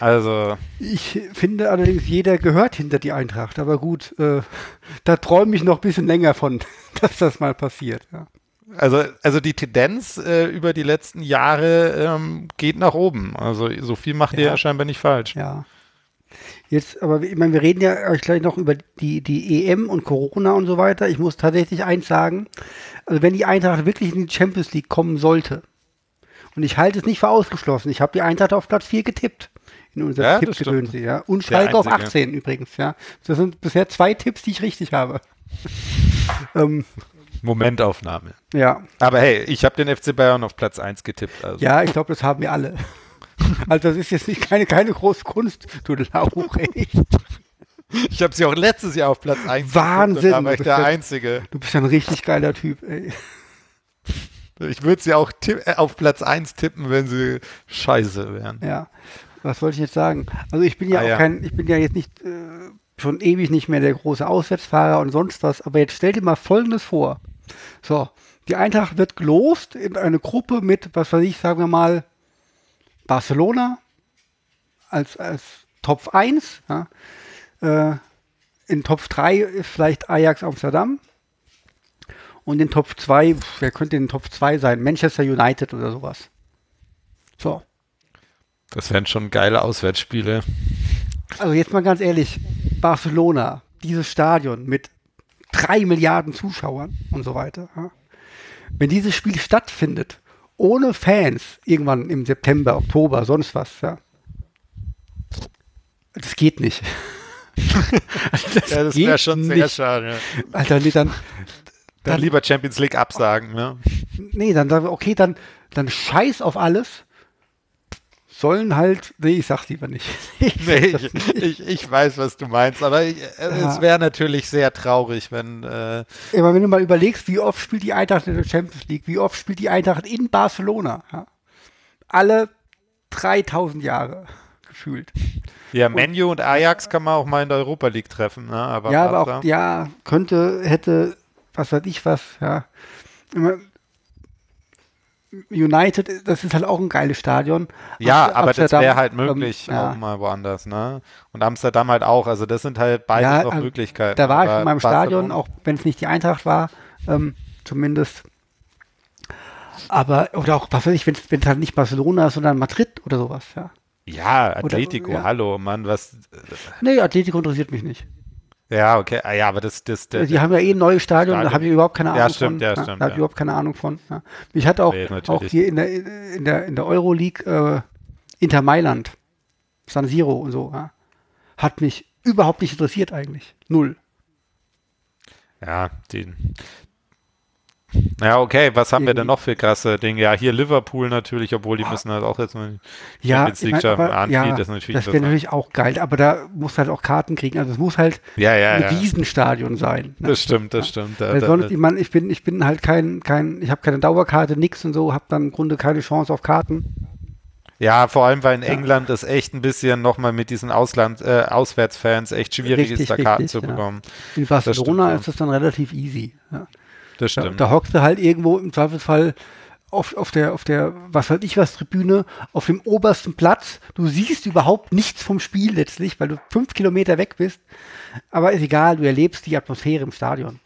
Also, Ich finde allerdings, jeder gehört hinter die Eintracht. Aber gut, äh, da träume ich noch ein bisschen länger von, (laughs) dass das mal passiert. Ja. Also, also die Tendenz äh, über die letzten Jahre ähm, geht nach oben. Also so viel macht ihr Ja. ja scheinbar nicht falsch. ja. Jetzt, aber ich meine, wir reden ja euch gleich noch über die, die EM und Corona und so weiter. Ich muss tatsächlich eins sagen. Also wenn die Eintracht wirklich in die Champions League kommen sollte, und ich halte es nicht für ausgeschlossen, ich habe die Eintracht auf Platz 4 getippt. In unserem Ja, Tippgedönse, ja. Und Schalke auf Einzige. 18 übrigens, ja. Das sind bisher zwei Tipps, die ich richtig habe. (laughs) ähm, Momentaufnahme. ja. Aber hey, ich habe den FC Bayern auf Platz 1 getippt. Also. Ja, ich glaube, das haben wir alle. (laughs) Also das ist jetzt nicht keine, keine große Kunst, du Lauch. Ich habe sie auch letztes Jahr auf Platz 1 Wahnsinn, getippt. Da war ich du der bist ja- Einzige. Du bist ja ein richtig geiler Typ, ey. Ich würde sie auch tipp, äh, auf Platz 1 tippen, wenn sie scheiße wären. Ja. Was wollte ich jetzt sagen? Also ich bin ja Ah, auch ja. kein, ich bin ja jetzt nicht äh, schon ewig nicht mehr der große Auswärtsfahrer und sonst was, aber jetzt stell dir mal Folgendes vor. So, die Eintracht wird gelost in eine Gruppe mit, was weiß ich, sagen wir mal, Barcelona als, als Top 1. Ja. Äh, in Top 3 ist vielleicht Ajax Amsterdam. Und in Top 2, pf, wer könnte in Top 2 sein? Manchester United oder sowas. So. Das wären schon geile Auswärtsspiele. Also jetzt mal ganz ehrlich, Barcelona, dieses Stadion mit drei Milliarden Zuschauern und so weiter. Ja. Wenn dieses Spiel stattfindet, ohne Fans, irgendwann im September, Oktober, sonst was, ja. Das geht nicht. (laughs) Also das Ja, das wäre schon sehr nicht. schade. Ja. Alter, nee, dann, Dann lieber Champions League absagen. Ne? nee, dann sagen wir, okay, dann, dann scheiß auf alles. Sollen halt, nee, ich sag's lieber nicht. (laughs) Ich sag Nee, ich, nicht. ich, ich weiß, was du meinst, aber ich, äh, Ja. es wäre natürlich sehr traurig, wenn äh, Aber wenn du mal überlegst, wie oft spielt die Eintracht in der Champions League, wie oft spielt die Eintracht in Barcelona? Ja? Alle 3000 Jahre gefühlt. ja, Menu und Ajax kann man auch mal in der Europa League treffen. Ne? Aber ja, aber auch, ja, könnte, hätte, was weiß ich was, ja. United, das ist halt auch ein geiles Stadion. Ja, Amst- aber das Amsterdam, wäre halt möglich, ähm, ja. auch mal woanders, ne? Und Amsterdam halt auch. Also das sind halt beide Ja, noch also Möglichkeiten. Da war ich in meinem Stadion, auch wenn es nicht die Eintracht war, ähm, zumindest. Aber, oder auch, was weiß ich, wenn es halt nicht Barcelona ist, sondern Madrid oder sowas, ja. Ja, Atletico, oder, ja. hallo, Mann, was. Nee, Atletico interessiert mich nicht. Ja, okay, ah, ja, aber das, das, das Die haben ja eh ein neues Stadion, Stadion. da habe ich überhaupt keine Ahnung ja, stimmt, von. Ja, stimmt, da habe ich überhaupt keine Ahnung von. Ja. Ich hatte auch, nee, auch hier in der, in der, in der Euroleague äh, Inter Mailand, San Siro und so, ja. hat mich überhaupt nicht interessiert eigentlich. Null. Ja, den, ja, okay, was haben wir denn noch für krasse Dinge? Ja, hier Liverpool natürlich, obwohl die müssen halt auch jetzt mal ja, Champions League schaffen. Aber, ja, das, das wäre natürlich auch geil, aber da muss halt auch Karten kriegen. Also es muss halt ja, ja, ein ja. Riesenstadion sein. Ne? Das stimmt, das stimmt. Da, da, sonst, ich, mein, ich, bin, ich bin halt kein, kein ich habe keine Dauerkarte, nix und so, habe dann im Grunde keine Chance auf Karten. Ja, vor allem, weil in England es echt ein bisschen nochmal mit diesen Ausland, äh, Auswärtsfans echt schwierig richtig, ist, da Karten richtig, zu bekommen. In Barcelona ist es dann relativ easy. Ja. Das stimmt. Da, da hockst du halt irgendwo im Zweifelsfall auf, auf der, auf der, was weiß ich was, Tribüne, auf dem obersten Platz. Du siehst überhaupt nichts vom Spiel letztlich, weil du fünf Kilometer weg bist. Aber ist egal, du erlebst die Atmosphäre im Stadion.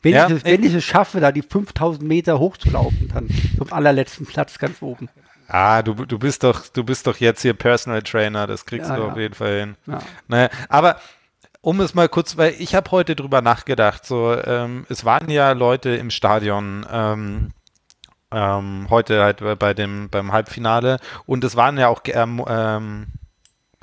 Wenn, ja, ich, es, wenn ich es schaffe, da die 5000 Meter hochzulaufen, dann zum allerletzten Platz ganz oben. Ah, du, du bist doch, du bist doch jetzt hier Personal Trainer, das kriegst ja, du ja. auf jeden Fall hin. Ja. Naja, aber um es mal kurz, weil ich habe heute drüber nachgedacht, so, ähm, es waren ja Leute im Stadion, ähm, ähm, heute halt bei dem, beim Halbfinale und es waren ja auch ähm, ähm,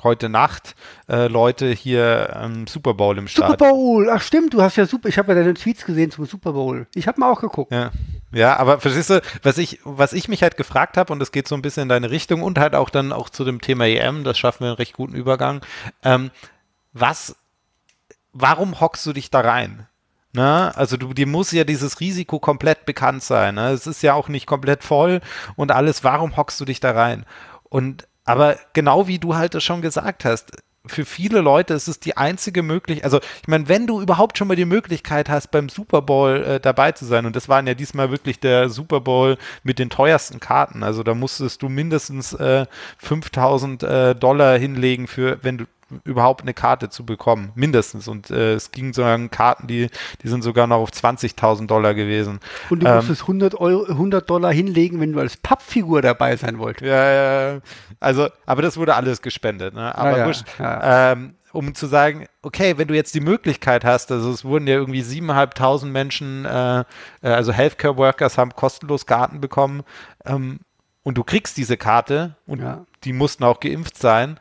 heute Nacht äh, Leute hier am Super Bowl im Stadion. Super Bowl, ach stimmt, du hast ja super, ich habe ja deine Tweets gesehen zum Super Bowl. Ich habe mal auch geguckt. Ja. Ja, aber verstehst du, was ich, was ich mich halt gefragt habe, und es geht so ein bisschen in deine Richtung und halt auch dann auch zu dem Thema EM, das schaffen wir einen recht guten Übergang. Ähm, was warum hockst du dich da rein? Ne? Also du, dir muss ja dieses Risiko komplett bekannt sein. Ne? Es ist ja auch nicht komplett voll und alles. Warum hockst du dich da rein? Und aber genau wie du halt das schon gesagt hast, für viele Leute ist es die einzige Möglichkeit, also ich meine, wenn du überhaupt schon mal die Möglichkeit hast, beim Super Bowl äh, dabei zu sein, und das waren ja diesmal wirklich der Super Bowl mit den teuersten Karten, also da musstest du mindestens äh, 5000 äh, Dollar hinlegen für, wenn du überhaupt eine Karte zu bekommen, mindestens. Und äh, es ging sogar Karten, die, die sind sogar noch auf 20.000 Dollar gewesen. Und du ähm, musstest 100, Euro, 100 Dollar hinlegen, wenn du als Pappfigur dabei sein wolltest. Ja, ja, also, aber das wurde alles gespendet. Ne? Aber ja, wurscht, ja. Ähm, um zu sagen, okay, wenn du jetzt die Möglichkeit hast, also es wurden ja irgendwie 7.500 Menschen, äh, äh, also Healthcare Workers haben kostenlos Karten bekommen ähm, und du kriegst diese Karte und ja. die mussten auch geimpft sein,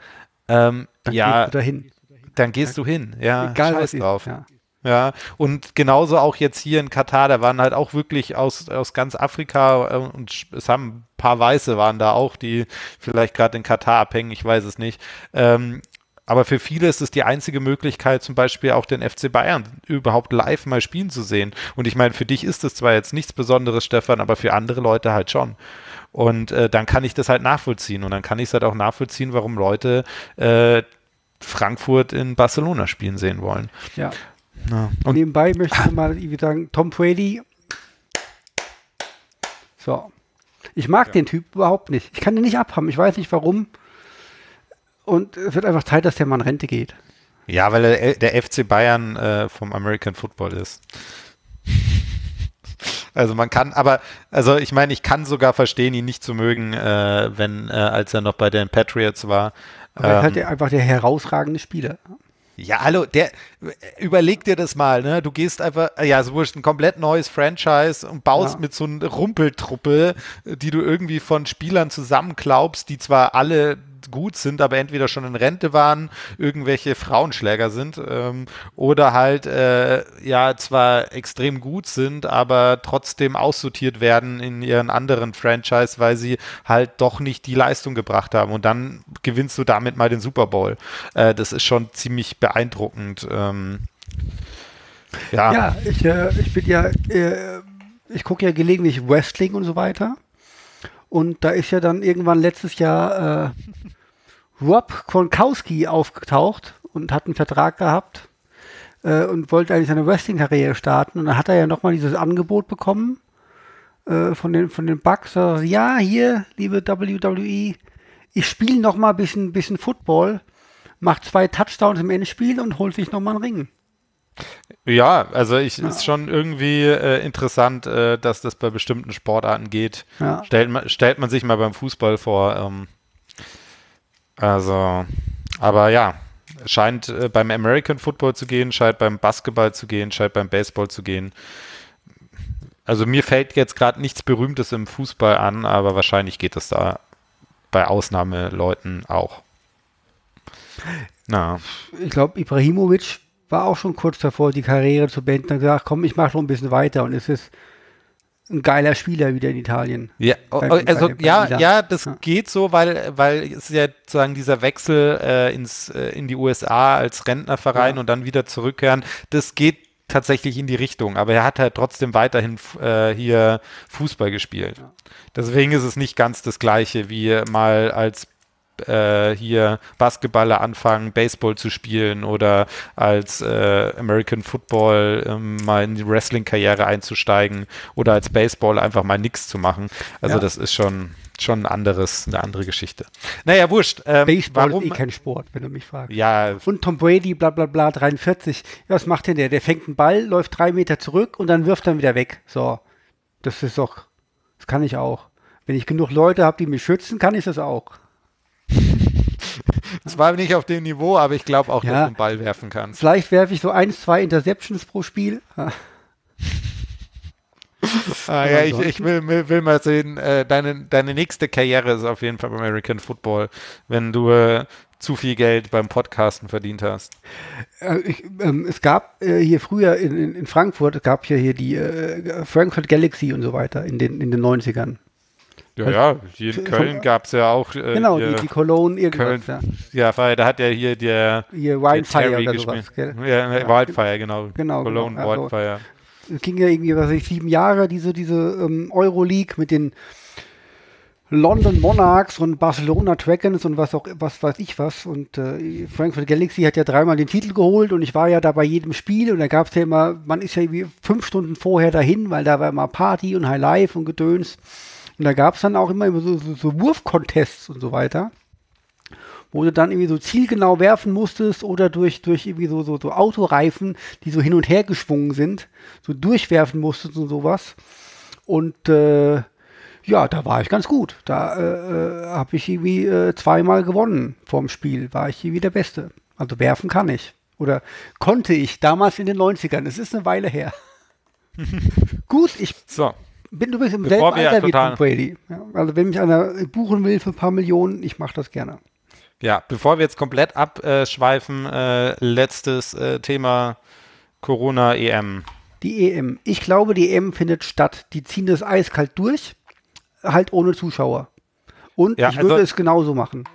ähm, dann ja, gehst du dahin. Dann gehst du hin, ja. Egal was drauf. Ist, ja. Ja, und genauso auch jetzt hier in Katar, da waren halt auch wirklich aus, aus ganz Afrika äh, und es haben ein paar Weiße waren da auch, die vielleicht gerade in Katar abhängen, ich weiß es nicht. Ähm, aber für viele ist es die einzige Möglichkeit, zum Beispiel auch den FC Bayern überhaupt live mal spielen zu sehen. Und ich meine, für dich ist es zwar jetzt nichts Besonderes, Stefan, aber für andere Leute halt schon. Und äh, dann kann ich das halt nachvollziehen. Und dann kann ich es halt auch nachvollziehen, warum Leute äh, Frankfurt in Barcelona spielen sehen wollen. Ja. ja. Und nebenbei möchte ich mal sagen, Tom Brady. So. Ich mag ja. den Typ überhaupt nicht. Ich kann den nicht abhaben. Ich weiß nicht warum. Und es wird einfach Zeit, dass der mal in Rente geht. Ja, weil er der FC Bayern äh, vom American Football ist. Also man kann, aber, also ich meine, ich kann sogar verstehen, ihn nicht zu mögen, äh, wenn, äh, als er noch bei den Patriots war. Aber ähm, er ist halt einfach der herausragende Spieler. Ja, hallo, der, überleg dir das mal, ne? Du gehst einfach, ja, so wurscht, ein komplett neues Franchise und baust ja. mit so einer Rumpeltruppe, die du irgendwie von Spielern zusammenklaubst, die zwar alle gut sind, aber entweder schon in Rente waren, irgendwelche Frauenschläger sind ähm, oder halt äh, ja zwar extrem gut sind, aber trotzdem aussortiert werden in ihren anderen Franchise, weil sie halt doch nicht die Leistung gebracht haben und dann gewinnst du damit mal den Super Bowl. Äh, das ist schon ziemlich beeindruckend. Ähm, ja. ja, ich, äh, ich bin ja, äh, ich gucke ja gelegentlich Wrestling und so weiter. Und da ist ja dann irgendwann letztes Jahr äh, Rob Gronkowski aufgetaucht und hat einen Vertrag gehabt äh, und wollte eigentlich seine Wrestling-Karriere starten. Und dann hat er ja nochmal dieses Angebot bekommen äh, von, den, von den Bucks. Also, ja, hier, liebe WWE, ich spiele nochmal ein bisschen, bisschen Football, macht zwei Touchdowns im Endspiel und holt sich nochmal einen Ring. Ja, also ich ist schon irgendwie äh, interessant, äh, dass das bei bestimmten Sportarten geht. Ja. Stellt, man, stellt man sich mal beim Fußball vor. Ähm, also, aber ja, scheint äh, beim American Football zu gehen, scheint beim Basketball zu gehen, scheint beim Baseball zu gehen. Also mir fällt jetzt gerade nichts Berühmtes im Fußball an, aber wahrscheinlich geht es da bei Ausnahmeleuten auch. Na. Ich glaube, Ibrahimovic war auch schon kurz davor, die Karriere zu beenden und gesagt, komm, ich mache noch ein bisschen weiter und es ist ein geiler Spieler wieder in Italien. Ja, bei, also bei, bei ja, ja, das ja. geht so, weil, weil es ja sozusagen dieser Wechsel äh, ins, äh, in die USA als Rentnerverein ja. und dann wieder zurückkehren, das geht tatsächlich in die Richtung, aber er hat halt trotzdem weiterhin äh, hier Fußball gespielt. Ja. Deswegen ist es nicht ganz das gleiche wie mal als äh, hier Basketballer anfangen, Baseball zu spielen oder als äh, American Football ähm, mal in die Wrestling-Karriere einzusteigen oder als Baseball einfach mal nichts zu machen. Also ja. das ist schon schon ein anderes, eine andere Geschichte. Naja, wurscht. Ähm, Baseball warum? ist eh kein Sport, wenn du mich fragst. Ja. Und Tom Brady, bla bla bla, 43. Ja, was macht denn der? Der fängt einen Ball, läuft drei Meter zurück und dann wirft dann wieder weg. So. Das ist doch, das kann ich auch. Wenn ich genug Leute habe, die mich schützen, kann ich das auch. (laughs) Zwar nicht auf dem Niveau, aber ich glaube auch, ja, dass du einen Ball werfen kannst. Vielleicht werfe ich so ein, zwei Interceptions pro Spiel. (laughs) ah, ja, ich, ich will, will, will, mal sehen, äh, deine, deine nächste Karriere ist auf jeden Fall American Football, wenn du äh, zu viel Geld beim Podcasten verdient hast. Äh, ich, ähm, es gab äh, hier früher in, in, in, Frankfurt, es gab ja hier die äh, Frankfurt Galaxy und so weiter in den, in den 90ern. Ja, also, ja, hier in Köln gab es ja auch. Äh, genau, die, die Cologne irgendwas. Köln, ja. ja, da hat ja hier der. Hier Wildfire oder sowas, gell? Ja, ja, Wildfire, genau. Genau. Cologne genau. Also, Wildfire. Es ging ja irgendwie, was weiß ich, sieben Jahre, diese, diese ähm, Euroleague mit den London Monarchs und Barcelona Dragons und was auch, was weiß ich was. Und äh, Frankfurt Galaxy hat ja dreimal den Titel geholt und ich war ja da bei jedem Spiel und da gab es ja immer, man ist ja irgendwie fünf Stunden vorher dahin, weil da war immer Party und High Life und Gedöns. Und da gab es dann auch immer so, so, so Wurfcontests und so weiter, wo du dann irgendwie so zielgenau werfen musstest oder durch, durch irgendwie so, so, so Autoreifen, die so hin und her geschwungen sind, so durchwerfen musstest und sowas. Und äh, ja, da war ich ganz gut. Da äh, äh habe ich irgendwie äh, zweimal gewonnen vorm Spiel. War ich irgendwie der Beste. Also werfen kann ich. Oder konnte ich damals in den 90ern. Es ist eine Weile her. (laughs) gut, ich so. Bin übrigens im selben Alter wie Tom Brady. Ja, also wenn mich einer buchen will für ein paar Millionen, ich mache das gerne. Ja, bevor wir jetzt komplett abschweifen, äh, letztes äh, Thema Corona-EM. Die EM. Ich glaube, die EM findet statt. Die ziehen das eiskalt durch, halt ohne Zuschauer. Und ja, ich würde also, es genauso machen.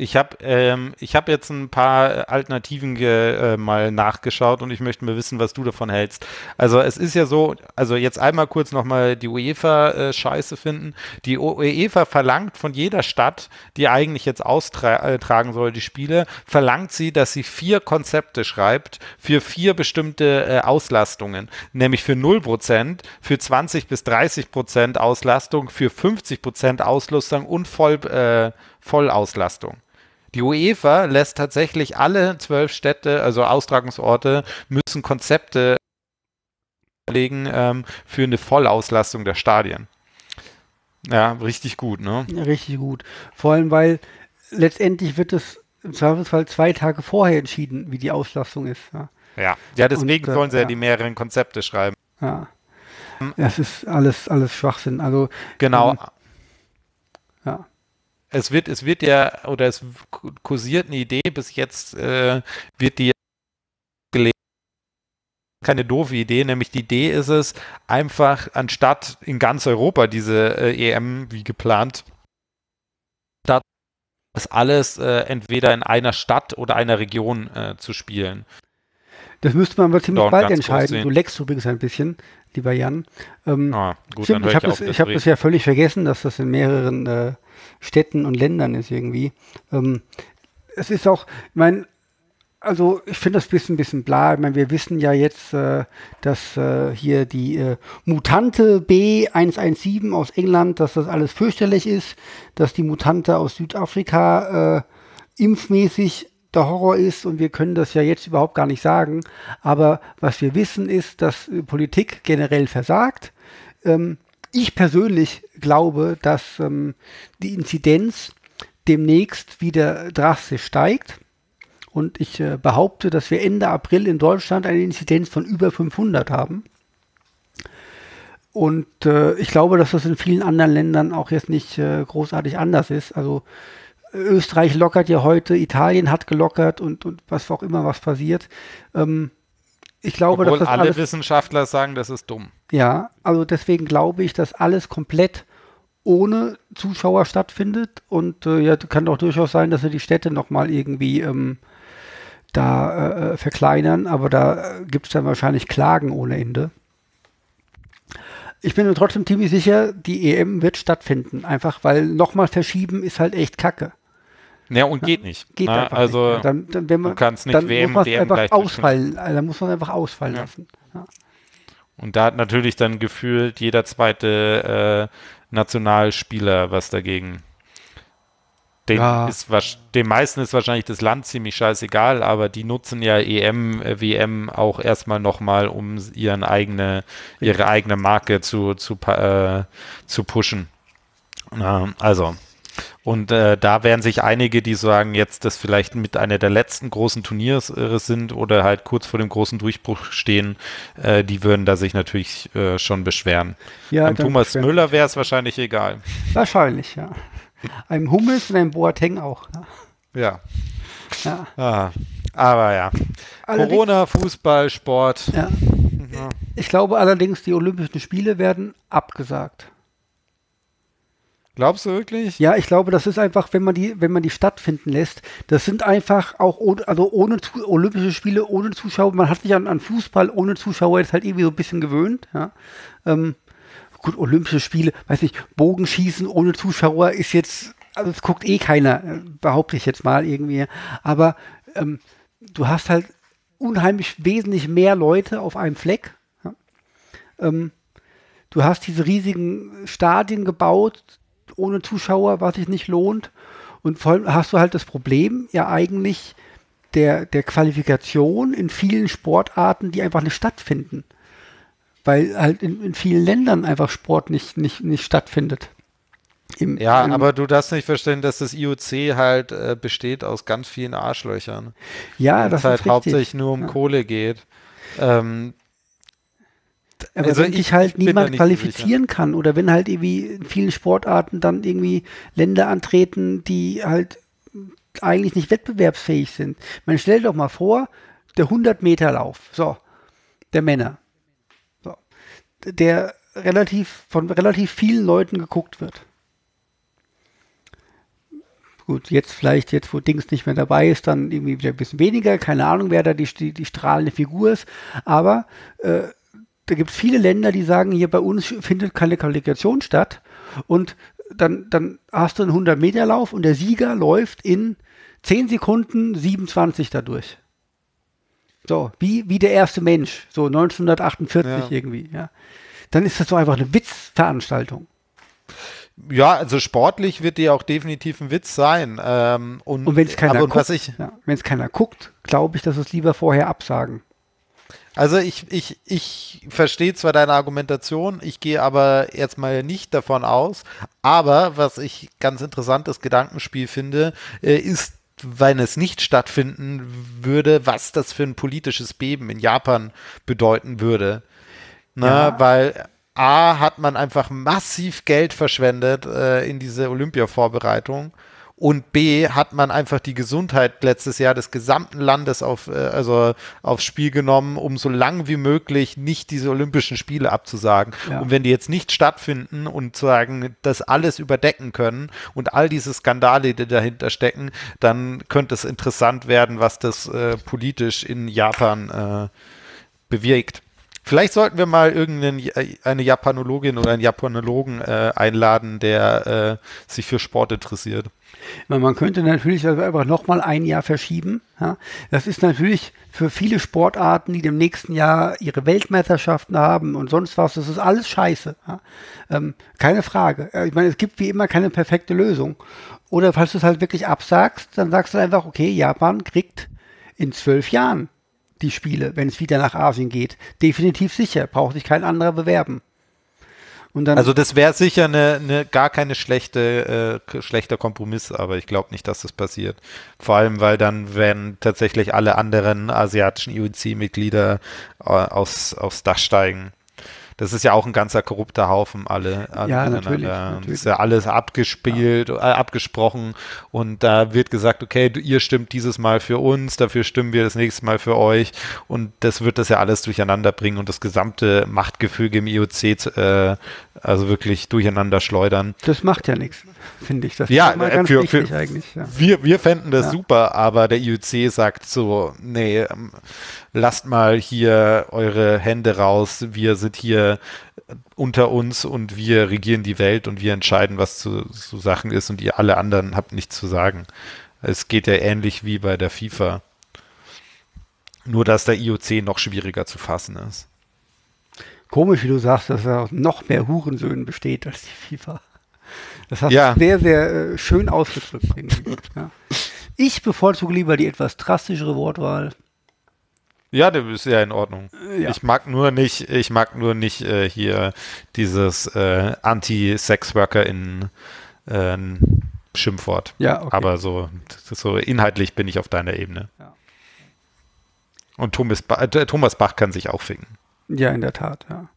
Ich habe ähm, hab jetzt ein paar Alternativen äh, mal nachgeschaut und ich möchte mal wissen, was du davon hältst. Also es ist ja so, also jetzt einmal kurz nochmal die UEFA-Scheiße äh, finden. Die UEFA verlangt von jeder Stadt, die eigentlich jetzt austragen soll, die Spiele, verlangt sie, dass sie vier Konzepte schreibt für vier bestimmte äh, Auslastungen. Nämlich für 0%, für 20 bis 30% Auslastung, für 50% Auslastung und Voll, äh, Vollauslastung. Die UEFA lässt tatsächlich alle zwölf Städte, also Austragungsorte, müssen Konzepte legen ähm, für eine Vollauslastung der Stadien. Ja, richtig gut, ne? Richtig gut. Vor allem, weil letztendlich wird es im Zweifelsfall zwei Tage vorher entschieden, wie die Auslastung ist. Ja, ja, ja deswegen Und, äh, sollen sie ja, ja die mehreren Konzepte schreiben. Ja. Das ist alles, alles Schwachsinn. Also, genau. Ähm, ja es wird, es wird ja, oder es kursiert eine Idee, bis jetzt äh, wird die gelegt. Keine doofe Idee, nämlich die Idee ist es, einfach anstatt in ganz Europa diese äh, EM wie geplant, das alles äh, entweder in einer Stadt oder einer Region äh, zu spielen. Das müsste man aber ziemlich Doch, bald entscheiden. Du leckst übrigens ein bisschen, lieber Jan. Ähm, ah, gut, stimmt, ich habe das, hab das ja völlig vergessen, dass das in mehreren äh, Städten und Ländern ist irgendwie. Ähm, es ist auch, ich meine, also ich finde das ein bisschen, bisschen bla. Ich meine, wir wissen ja jetzt, äh, dass äh, hier die äh, Mutante B117 aus England, dass das alles fürchterlich ist, dass die Mutante aus Südafrika äh, impfmäßig der Horror ist und wir können das ja jetzt überhaupt gar nicht sagen. Aber was wir wissen ist, dass äh, Politik generell versagt. Ähm, ich persönlich glaube, dass ähm, die Inzidenz demnächst wieder drastisch steigt. Und ich äh, behaupte, dass wir Ende April in Deutschland eine Inzidenz von über 500 haben. Und äh, ich glaube, dass das in vielen anderen Ländern auch jetzt nicht äh, großartig anders ist. Also Österreich lockert ja heute, Italien hat gelockert und, und was auch immer was passiert. Ähm, ich glaube, Obwohl dass das alle alles, Wissenschaftler sagen, das ist dumm. Ja, also deswegen glaube ich, dass alles komplett ohne Zuschauer stattfindet und äh, ja, kann auch durchaus sein, dass sie die Städte nochmal irgendwie ähm, da äh, verkleinern, aber da äh, gibt es dann wahrscheinlich Klagen ohne Ende. Ich bin mir trotzdem ziemlich sicher, die EM wird stattfinden, einfach weil nochmal verschieben ist halt echt kacke. Ja, und geht nicht. Geht Na, einfach also nicht. Dann, dann, wenn man, du kannst nicht dann WM, muss DM einfach ausfallen. Also, dann muss man einfach ausfallen Ja. lassen. Ja. Und da hat natürlich dann gefühlt jeder zweite äh, Nationalspieler was dagegen. Den, Ja. ist, den meisten ist wahrscheinlich das Land ziemlich scheißegal, aber die nutzen ja EM, äh, WM auch erstmal nochmal, um ihren eigene, ihre eigene Marke zu, zu, äh, zu pushen. Na, also, und äh, da werden sich einige, die sagen, jetzt das vielleicht mit einer der letzten großen Turniers äh, sind oder halt kurz vor dem großen Durchbruch stehen, äh, die würden da sich natürlich äh, schon beschweren. Ja, Beim dann Thomas beschweren Müller wäre es wahrscheinlich egal. Wahrscheinlich, ja. Einem Hummels und einem Boateng auch. Ja. Ja. Ja. Ah, aber ja. Allerdings- Corona, Fußball, Sport. Ja. Ich glaube allerdings, die Olympischen Spiele werden abgesagt. Glaubst du wirklich? Ja, ich glaube, das ist einfach, wenn man die, wenn man die stattfinden lässt, das sind einfach auch ohne, also ohne Olympische Spiele ohne Zuschauer. Man hat sich an, an Fußball ohne Zuschauer jetzt halt irgendwie so ein bisschen gewöhnt. Ja. Ähm, gut, Olympische Spiele, weiß nicht, Bogenschießen ohne Zuschauer ist jetzt, also es guckt eh keiner, äh, behaupte ich jetzt mal irgendwie. Aber ähm, du hast halt unheimlich wesentlich mehr Leute auf einem Fleck. Ja. Ähm, du hast diese riesigen Stadien gebaut ohne Zuschauer, was sich nicht lohnt. Und vor allem hast du halt das Problem ja eigentlich der, der Qualifikation in vielen Sportarten, die einfach nicht stattfinden. Weil halt in, in vielen Ländern einfach Sport nicht, nicht, nicht stattfindet. Im, Ja, im, aber du darfst nicht verstehen, dass das IOC halt äh, besteht aus ganz vielen Arschlöchern. ja, das es halt ist richtig. hauptsächlich nur um Ja. Kohle geht. Ähm, Aber Also wenn ich sich halt niemand qualifizieren kann oder wenn halt irgendwie in vielen Sportarten dann irgendwie Länder antreten, die halt eigentlich nicht wettbewerbsfähig sind. Man stellt doch mal vor, der 100-Meter-Lauf, so, der Männer, so, der relativ von relativ vielen Leuten geguckt wird. Gut, jetzt vielleicht, jetzt wo Dings nicht mehr dabei ist, dann irgendwie wieder ein bisschen weniger. Keine Ahnung, wer da die, die, die strahlende Figur ist. Aber äh, da gibt es viele Länder, die sagen, hier bei uns findet keine Qualifikation statt. Und dann, dann hast du einen 100-Meter-Lauf und der Sieger läuft in 10 Sekunden 27 dadurch. So, wie, wie der erste Mensch, so 1948 Ja. irgendwie, ja. Dann ist das so einfach eine Witzveranstaltung. ja, also sportlich wird die auch definitiv ein Witz sein. Ähm, und Und wenn es keiner guckt, ich, ja, wenn es keiner guckt, glaube ich, dass es lieber vorher absagen. Also ich, ich, ich verstehe zwar deine Argumentation, ich gehe aber jetzt mal nicht davon aus, aber was ich ganz interessantes Gedankenspiel finde, äh, ist, wenn es nicht stattfinden würde, was das für ein politisches Beben in Japan bedeuten würde. Na, Ja. Weil A hat man einfach massiv Geld verschwendet äh, in diese Olympia-Vorbereitung und B hat man einfach die Gesundheit letztes Jahr des gesamten Landes auf, äh, also aufs Spiel genommen, um so lang wie möglich nicht diese Olympischen Spiele abzusagen. Ja. Und wenn die jetzt nicht stattfinden und sagen, das alles überdecken können und all diese Skandale, die dahinter stecken, dann könnte es interessant werden, was das äh, politisch in Japan äh, bewirkt. Vielleicht sollten wir mal irgendeine Japanologin oder einen Japanologen äh, einladen, der äh, sich für Sport interessiert. Man könnte natürlich einfach nochmal ein Jahr verschieben. Das ist natürlich für viele Sportarten, die im nächsten Jahr ihre Weltmeisterschaften haben und sonst was, das ist alles scheiße. Ähm, keine Frage. Ich meine, es gibt wie immer keine perfekte Lösung. Oder falls du es halt wirklich absagst, dann sagst du einfach, okay, Japan kriegt in zwölf Jahren die Spiele, wenn es wieder nach Asien geht. Definitiv sicher, braucht sich kein anderer bewerben. Also das wäre sicher eine, eine, gar keine schlechte, äh, schlechter Kompromiss, aber ich glaube nicht, dass das passiert. Vor allem, weil dann werden tatsächlich alle anderen asiatischen IOC-Mitglieder äh, aus, aufs Dach steigen. Das ist ja auch ein ganzer korrupter Haufen, alle. alle ja, natürlich, natürlich. Das ist ja alles abgespielt, ja. äh, abgesprochen und da wird gesagt, okay, ihr stimmt dieses Mal für uns, dafür stimmen wir das nächste Mal für euch und das wird das ja alles durcheinander bringen und das gesamte Machtgefüge im IOC äh, also wirklich durcheinander schleudern. Das macht ja nichts, finde ich. Das ja, äh, für, für, eigentlich. Ja. Wir, wir fänden das ja. super, aber der IOC sagt so, nee, ähm, lasst mal hier eure Hände raus, wir sind hier unter uns und wir regieren die Welt und wir entscheiden, was zu, zu Sachen ist und ihr alle anderen habt nichts zu sagen. Es geht ja ähnlich wie bei der FIFA. Nur, dass der IOC noch schwieriger zu fassen ist. Komisch, wie du sagst, dass er aus noch mehr Hurensöhnen besteht als die FIFA. Das hast ja. du sehr, sehr äh, schön ausgedrückt. ja. Ich bevorzuge lieber die etwas drastischere Wortwahl. Ja, das ist ja in Ordnung. Ja. Ich mag nur nicht, ich mag nur nicht äh, hier dieses äh, Anti-Sex-Worker in äh, Schimpfwort. Ja, okay. Aber so, so inhaltlich bin ich auf deiner Ebene. Ja. Und Thomas, ba äh, Thomas Bach kann sich auch ficken. Ja, in der Tat, ja.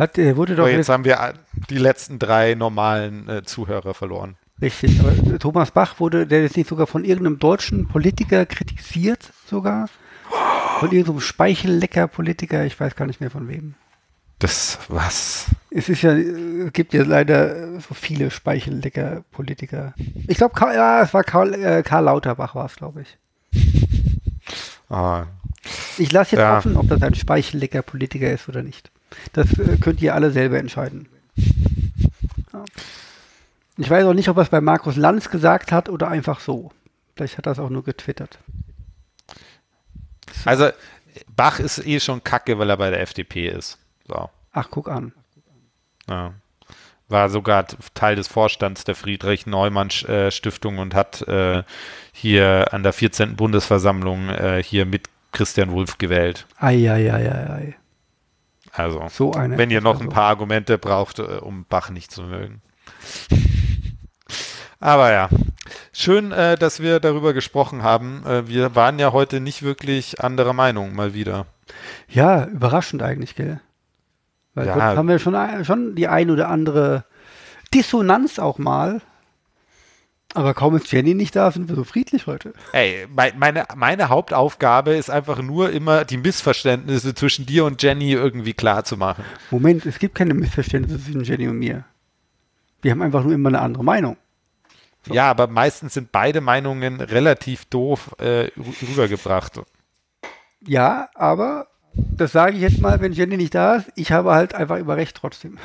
Hat, er wurde doch aber jetzt haben wir die letzten drei normalen äh, Zuhörer verloren. Richtig, aber Thomas Bach wurde, der ist nicht sogar von irgendeinem deutschen Politiker kritisiert, sogar. Von irgendeinem Speichellecker-Politiker, ich weiß gar nicht mehr von wem. Das was? Es ist ja, es gibt ja leider so viele Speichellecker-Politiker. Ich glaube, ja, es war Karl, äh, Karl Lauterbach war es, glaube ich. Ah. Ich lasse jetzt ja. offen, ob das ein Speichellecker-Politiker ist oder nicht. Das äh, könnt ihr alle selber entscheiden. Ja. Ich weiß auch nicht, ob er es bei Markus Lanz gesagt hat oder einfach so. Vielleicht hat er es auch nur getwittert. Also Bach ist eh schon kacke, weil er bei der FDP ist. So. Ach, guck an. Ja. War sogar Teil des Vorstands der Friedrich Neumann Stiftung und hat äh, hier an der 14. Bundesversammlung äh, hier mit Christian Wulff gewählt. Eieieiei. Also, so wenn ihr noch ein paar Argumente braucht, äh, um Bach nicht zu mögen. (laughs) Aber ja, schön, äh, dass wir darüber gesprochen haben. Äh, wir waren ja heute nicht wirklich anderer Meinung, mal wieder. Ja, überraschend eigentlich, gell? Weil ja. haben wir schon, schon die ein oder andere Dissonanz auch mal. Aber kaum ist Jenny nicht da, sind wir so friedlich heute. Ey, meine, meine Hauptaufgabe ist einfach nur immer die Missverständnisse zwischen dir und Jenny irgendwie klar zu machen. Moment, es gibt keine Missverständnisse zwischen Jenny und mir. Wir haben einfach nur immer eine andere Meinung. So. Ja, aber meistens sind beide Meinungen relativ doof äh, rübergebracht. Ja, aber das sage ich jetzt mal, wenn Jenny nicht da ist, ich habe halt einfach immer recht trotzdem.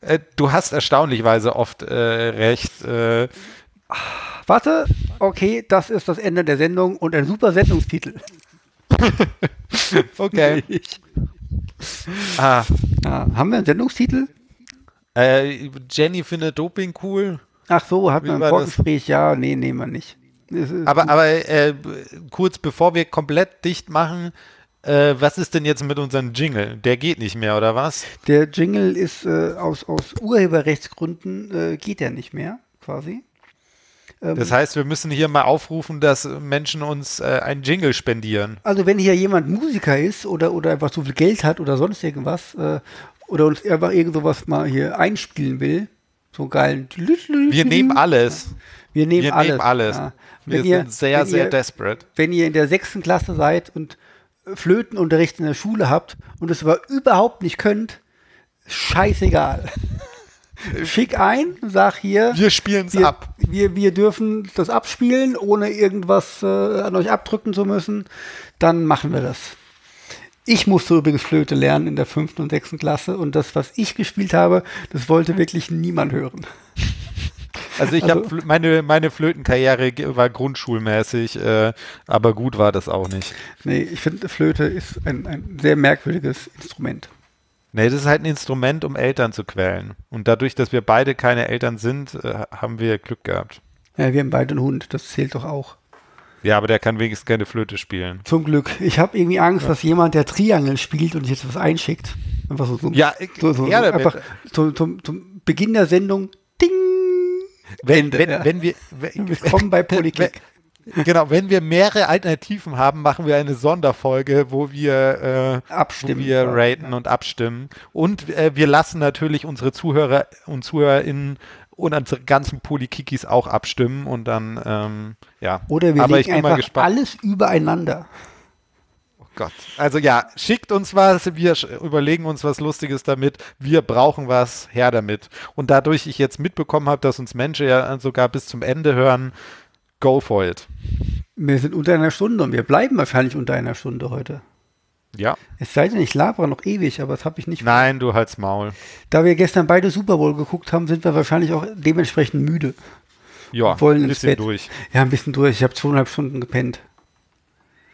Äh, du hast erstaunlichweise oft äh, recht. Äh. Warte, okay, das ist das Ende der Sendung und ein super Sendungstitel. (laughs) okay. (laughs) ah. ah. Haben wir einen Sendungstitel? Äh, Jenny findet Doping cool. Ach so, hat man ein Vorgespräch? Ja, nee, nehmen wir nicht. Aber, aber äh, kurz bevor wir komplett dicht machen, äh, was ist denn jetzt mit unserem Jingle? Der geht nicht mehr, oder was? Der Jingle ist äh, aus, aus Urheberrechtsgründen äh, geht der nicht mehr, quasi. Ähm, das heißt, wir müssen hier mal aufrufen, dass Menschen uns äh, einen Jingle spendieren. Also wenn hier jemand Musiker ist oder, oder einfach so viel Geld hat oder sonst irgendwas äh, oder uns einfach irgend sowas mal hier einspielen will, so geilen. Wir nehmen alles. Wir nehmen wir alles. Nehmen alles. Ja. Wir sind sehr, sehr ihr, desperate. Wenn ihr in der sechsten Klasse seid und Flötenunterricht in der Schule habt und es aber überhaupt nicht könnt, scheißegal. Schick ein, sag hier. Wir spielen es ab. Wir, wir dürfen das abspielen, ohne irgendwas äh, an euch abdrücken zu müssen. Dann machen wir das. Ich musste übrigens Flöte lernen in der fünften und sechsten Klasse und das, was ich gespielt habe, das wollte wirklich niemand hören. Also ich also, habe meine meine Flötenkarriere war grundschulmäßig, äh, aber gut war das auch nicht. Nee, ich finde Flöte ist ein, ein sehr merkwürdiges Instrument. Nee, das ist halt ein Instrument, um Eltern zu quälen. Und dadurch, dass wir beide keine Eltern sind, äh, haben wir Glück gehabt. Ja, wir haben beide einen Hund, das zählt doch auch. Ja, aber der kann wenigstens keine Flöte spielen. Zum Glück. Ich habe irgendwie Angst, ja. dass jemand, der Triangel spielt und jetzt was einschickt. Einfach so, so, ja, so, so, ja, einfach zum, zum, zum Beginn der Sendung, ding, wenn, wenn, ja. wenn wir, (laughs) wenn, Willkommen bei Politik. Genau, wenn wir mehrere Alternativen haben, machen wir eine Sonderfolge, wo wir, äh, abstimmen, wo wir raten ja. und abstimmen. Und äh, wir lassen natürlich unsere Zuhörer und ZuhörerInnen und unsere ganzen Polikikis auch abstimmen und dann, ähm, ja. Oder wir Aber legen einfach alles übereinander. Gott. Also ja, schickt uns was, wir überlegen uns was Lustiges damit, wir brauchen was, her damit. Und dadurch ich jetzt mitbekommen habe, dass uns Menschen ja sogar bis zum Ende hören, go for it. Wir sind unter einer Stunde und wir bleiben wahrscheinlich unter einer Stunde heute. Ja. Es sei denn, ich labere noch ewig, aber das habe ich nicht. Nein, du halt's Maul. Da wir gestern beide Super Bowl geguckt haben, sind wir wahrscheinlich auch dementsprechend müde. Ja, wollen ein bisschen Bett. durch. Ja, ein bisschen durch. Ich habe zweieinhalb Stunden gepennt.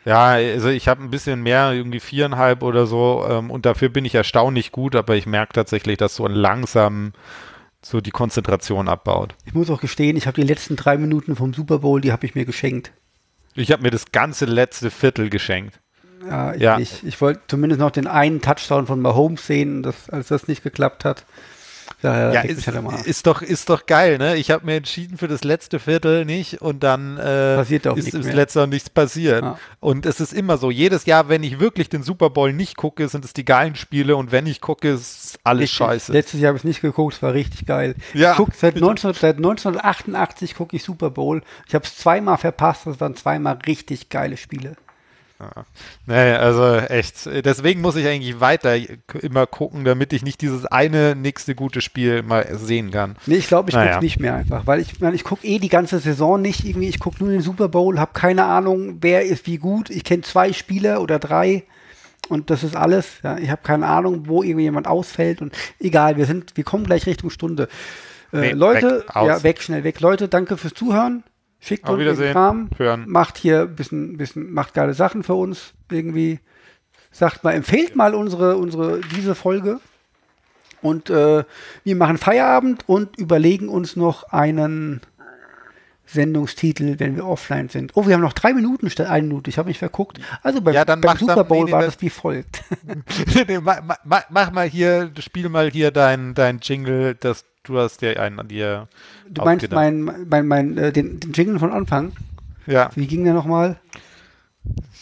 Ja, also ich habe ein bisschen mehr, irgendwie viereinhalb oder so, ähm, und dafür bin ich erstaunlich gut, aber ich merke tatsächlich, dass so langsam so die Konzentration abbaut. Ich muss auch gestehen, ich habe die letzten drei Minuten vom Super Bowl, die habe ich mir geschenkt. Ich habe mir das ganze letzte Viertel geschenkt. Ja, ich, ja. ich, ich wollte zumindest noch den einen Touchdown von Mahomes sehen, das, als das nicht geklappt hat. Ja, ja ist, ist, doch, ist doch geil, ne? Ich habe mir entschieden für das letzte Viertel nicht und dann äh, Passiert auch ist das letzte nichts passiert. Ja. Und es ist immer so, jedes Jahr, wenn ich wirklich den Super Bowl nicht gucke, sind es die geilen Spiele und wenn ich gucke, ist alles richtig. scheiße. Letztes Jahr habe ich es nicht geguckt, es war richtig geil. Ja. Guck, seit, 19, seit 1988 gucke ich Super Bowl. Ich habe es zweimal verpasst, das waren zweimal richtig geile Spiele. Ja. Nee, also echt. Deswegen muss ich eigentlich weiter immer gucken, damit ich nicht dieses eine nächste gute Spiel mal sehen kann. Nee, ich glaube, ich naja. gucke nicht mehr einfach, weil ich, ich gucke eh die ganze Saison nicht irgendwie. Ich gucke nur den Super Bowl, habe keine Ahnung, wer ist wie gut. Ich kenne zwei Spieler oder drei und das ist alles. Ja. Ich habe keine Ahnung, wo irgendjemand ausfällt und egal, wir sind, wir kommen gleich Richtung Stunde. Äh, nee, Leute, weg, ja, weg, schnell weg. Leute, danke fürs Zuhören. Schickt Auf uns den Kram, hören. macht hier ein bisschen, bisschen, macht geile Sachen für uns irgendwie. Sagt mal, empfehlt mal unsere, unsere, diese Folge. Und äh, wir machen Feierabend und überlegen uns noch einen Sendungstitel, wenn wir offline sind. Oh, wir haben noch drei Minuten statt eine Minute. Ich habe mich verguckt. Also beim, ja, beim Super Bowl war das wie folgt. (laughs) nee, mach, mach, mach, mal hier, spiel mal hier dein, dein Jingle, das Du hast dir einen an dir. Du meinst mein, mein, mein, äh, den, den Jingle von Anfang? Ja. Wie ging der nochmal?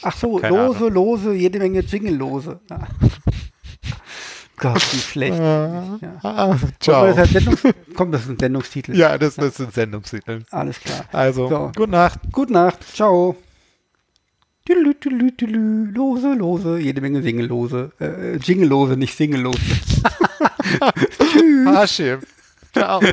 Ach so, lose, Ahnung. lose, jede Menge Jingle-lose. Ja. Gott, wie schlecht. ja. ah, ciao. Das Sendungs Komm, das ist ein Sendungstitel. Ja, das, das ist ein Sendungstitel. Alles klar. Also, so. gute Nacht. Gute Nacht. Ciao. Lose, lose, jede Menge Singellose. Äh, Jinglelose, nicht Singellose. (laughs) (laughs) Tschüss. Ciao. (laughs)